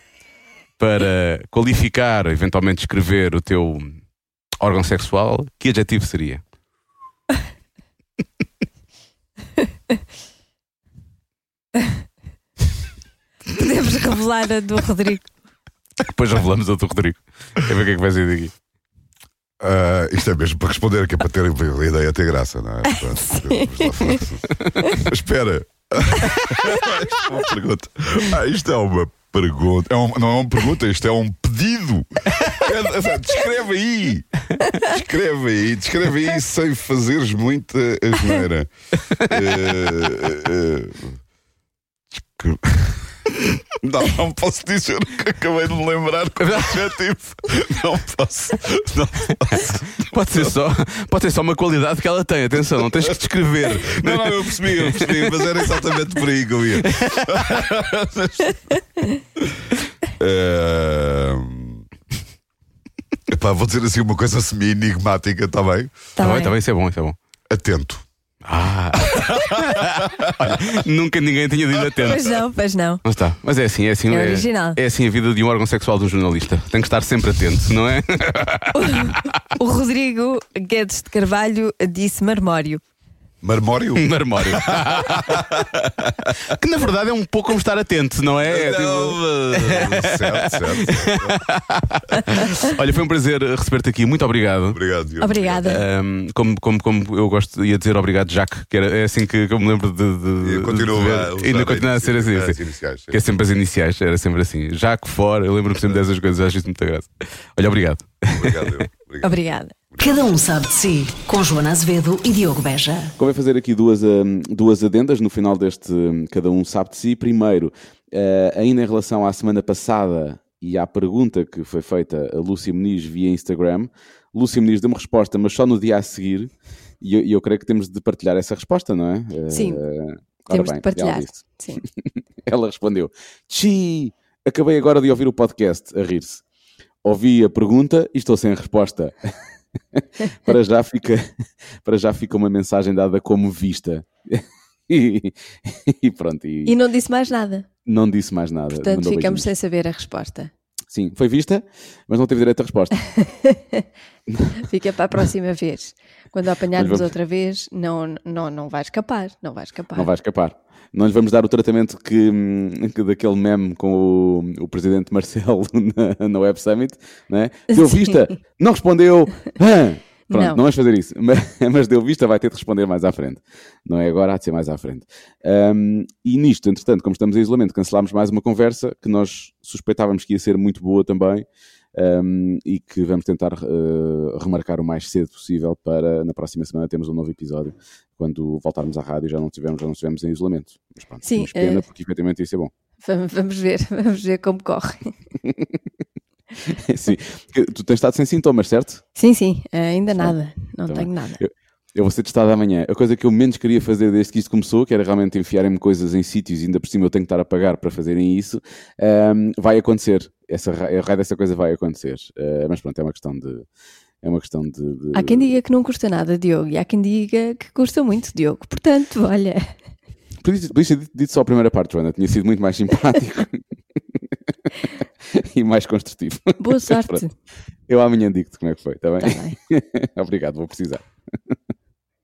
para qualificar, eventualmente descrever o teu órgão sexual, que adjetivo seria? Podemos revelar a do Rodrigo. Depois revelamos ao teu Rodrigo. Quer ver o que é que vai sair daqui? Ah, isto é mesmo para responder, que é para ter a ideia ter graça, não é? *laughs* Falar. Espera. *laughs* isto é uma pergunta. Ah, isto é uma pergunta. É um- não é uma pergunta, isto é um pedido. É- é- descreve aí. Descreve aí. Descreve aí sem fazeres muita asneira. Eh, eh, descre- *laughs* Não, não posso dizer o que acabei de me lembrar como adjetivo. Não posso. Não posso. Pode ser, só, pode ser só uma qualidade que ela tem, atenção, não tens que descrever. Não, não, eu percebi, eu percebi, mas era exatamente por aí que eu ia. Ehm, *laughs* epá, vou dizer assim uma coisa semi-enigmática, está bem? Tá Tá bem, bem. tá bem, isso é bom, isso é bom. Atento. Ah, Olha, *laughs* nunca ninguém tinha dito atento. Pois não, pois não. Não está. Mas é assim, é assim. É original. É assim a vida de um órgão sexual de um jornalista. Tem que estar sempre atento, não é? *laughs* O Rodrigo Guedes de Carvalho disse marmório. Marmório? *laughs* Marmório. *laughs* que na verdade é um pouco como estar atento, não é? É tipo- Não, *laughs* certo, certo. Olha, foi um prazer receber-te aqui. Muito obrigado. Obrigado, Diogo. Obrigada. Um, como, como, como eu gosto ia dizer obrigado, Jacques, que era, é assim que, que eu me lembro de. de, E continua de ver. a usar não continua a ser assim. as assim. iniciais. Que é sempre as iniciais, era sempre assim. Jacques fora, eu lembro-me sempre dessas coisas, acho isso muita graça. Olha, obrigado. Obrigado, Diogo. Obrigado. Obrigada. Cada um sabe de si, com Joana Azevedo e Diogo Beja. Convém fazer aqui duas, hum, duas adendas no final deste Cada Um Sabe de Si. Primeiro, eh, ainda em relação à semana passada e à pergunta que foi feita a Lúcia Muniz via Instagram, Lúcia Muniz deu-me resposta, mas só no dia a seguir, e eu, eu creio que temos de partilhar essa resposta, não é? Eh, Sim, ora Temos bem, de partilhar. ela. Sim. *laughs* Ela respondeu: Chi, acabei agora de ouvir o podcast, a rir-se. Ouvi a pergunta e estou sem resposta. *laughs* *laughs* para, já fica, para já fica uma mensagem dada como vista. *laughs* e, e pronto, e, E não disse mais nada. não disse mais nada. Portanto, Mandou ficamos beijinhos. sem saber a resposta. Sim, foi vista, mas não teve direito a resposta. *laughs* Fica para a próxima vez. Quando apanharmos vamos- outra vez, não, não, não vai escapar. Não vai escapar. Não vai escapar. Não lhe vamos dar o tratamento que, que daquele meme com o, o presidente Marcelo *laughs* na, na Web Summit, né? Deu Sim. vista, não respondeu. Ah! Pronto, Não. não. vamos fazer isso. *laughs* Mas, mas deu vista, vai ter de responder mais à frente. Não é agora, há de ser mais à frente. Hum, e nisto, entretanto, como estamos em isolamento, cancelámos mais uma conversa que nós suspeitávamos que ia ser muito boa também. Hum, e que vamos tentar eh, remarcar o mais cedo possível para na próxima semana termos um novo episódio quando voltarmos à rádio já não tivemos, já não estivemos em isolamento. Mas pronto, Sim, pena eh, porque efetivamente isso é bom. Vamos, ver, *laughs* vamos ver como corre. *laughs* Sim. Tu tens estado sem sintomas, certo? Sim, sim, ainda nada. Não bem. tenho nada. Eu vou ser testado amanhã. A coisa que eu menos queria fazer desde que isto começou, que era realmente enfiarem-me coisas em sítios e ainda por cima eu tenho que estar a pagar para fazerem isso, ahm, vai acontecer. Essa, a raio dessa coisa vai acontecer. Ah, mas pronto, é uma questão de. É uma questão de. de- Há quem diga que não custa nada, Diogo, e há quem diga que custa muito, Diogo. Portanto, *laughs* olha, Podias podias ter dito- dito só a primeira parte, Joana. Tinha sido muito mais simpático *laughs* e mais construtivo. boa sorte. Eu amanhã digo-te como é que foi, está bem? Tá bem. *laughs* Obrigado, vou precisar.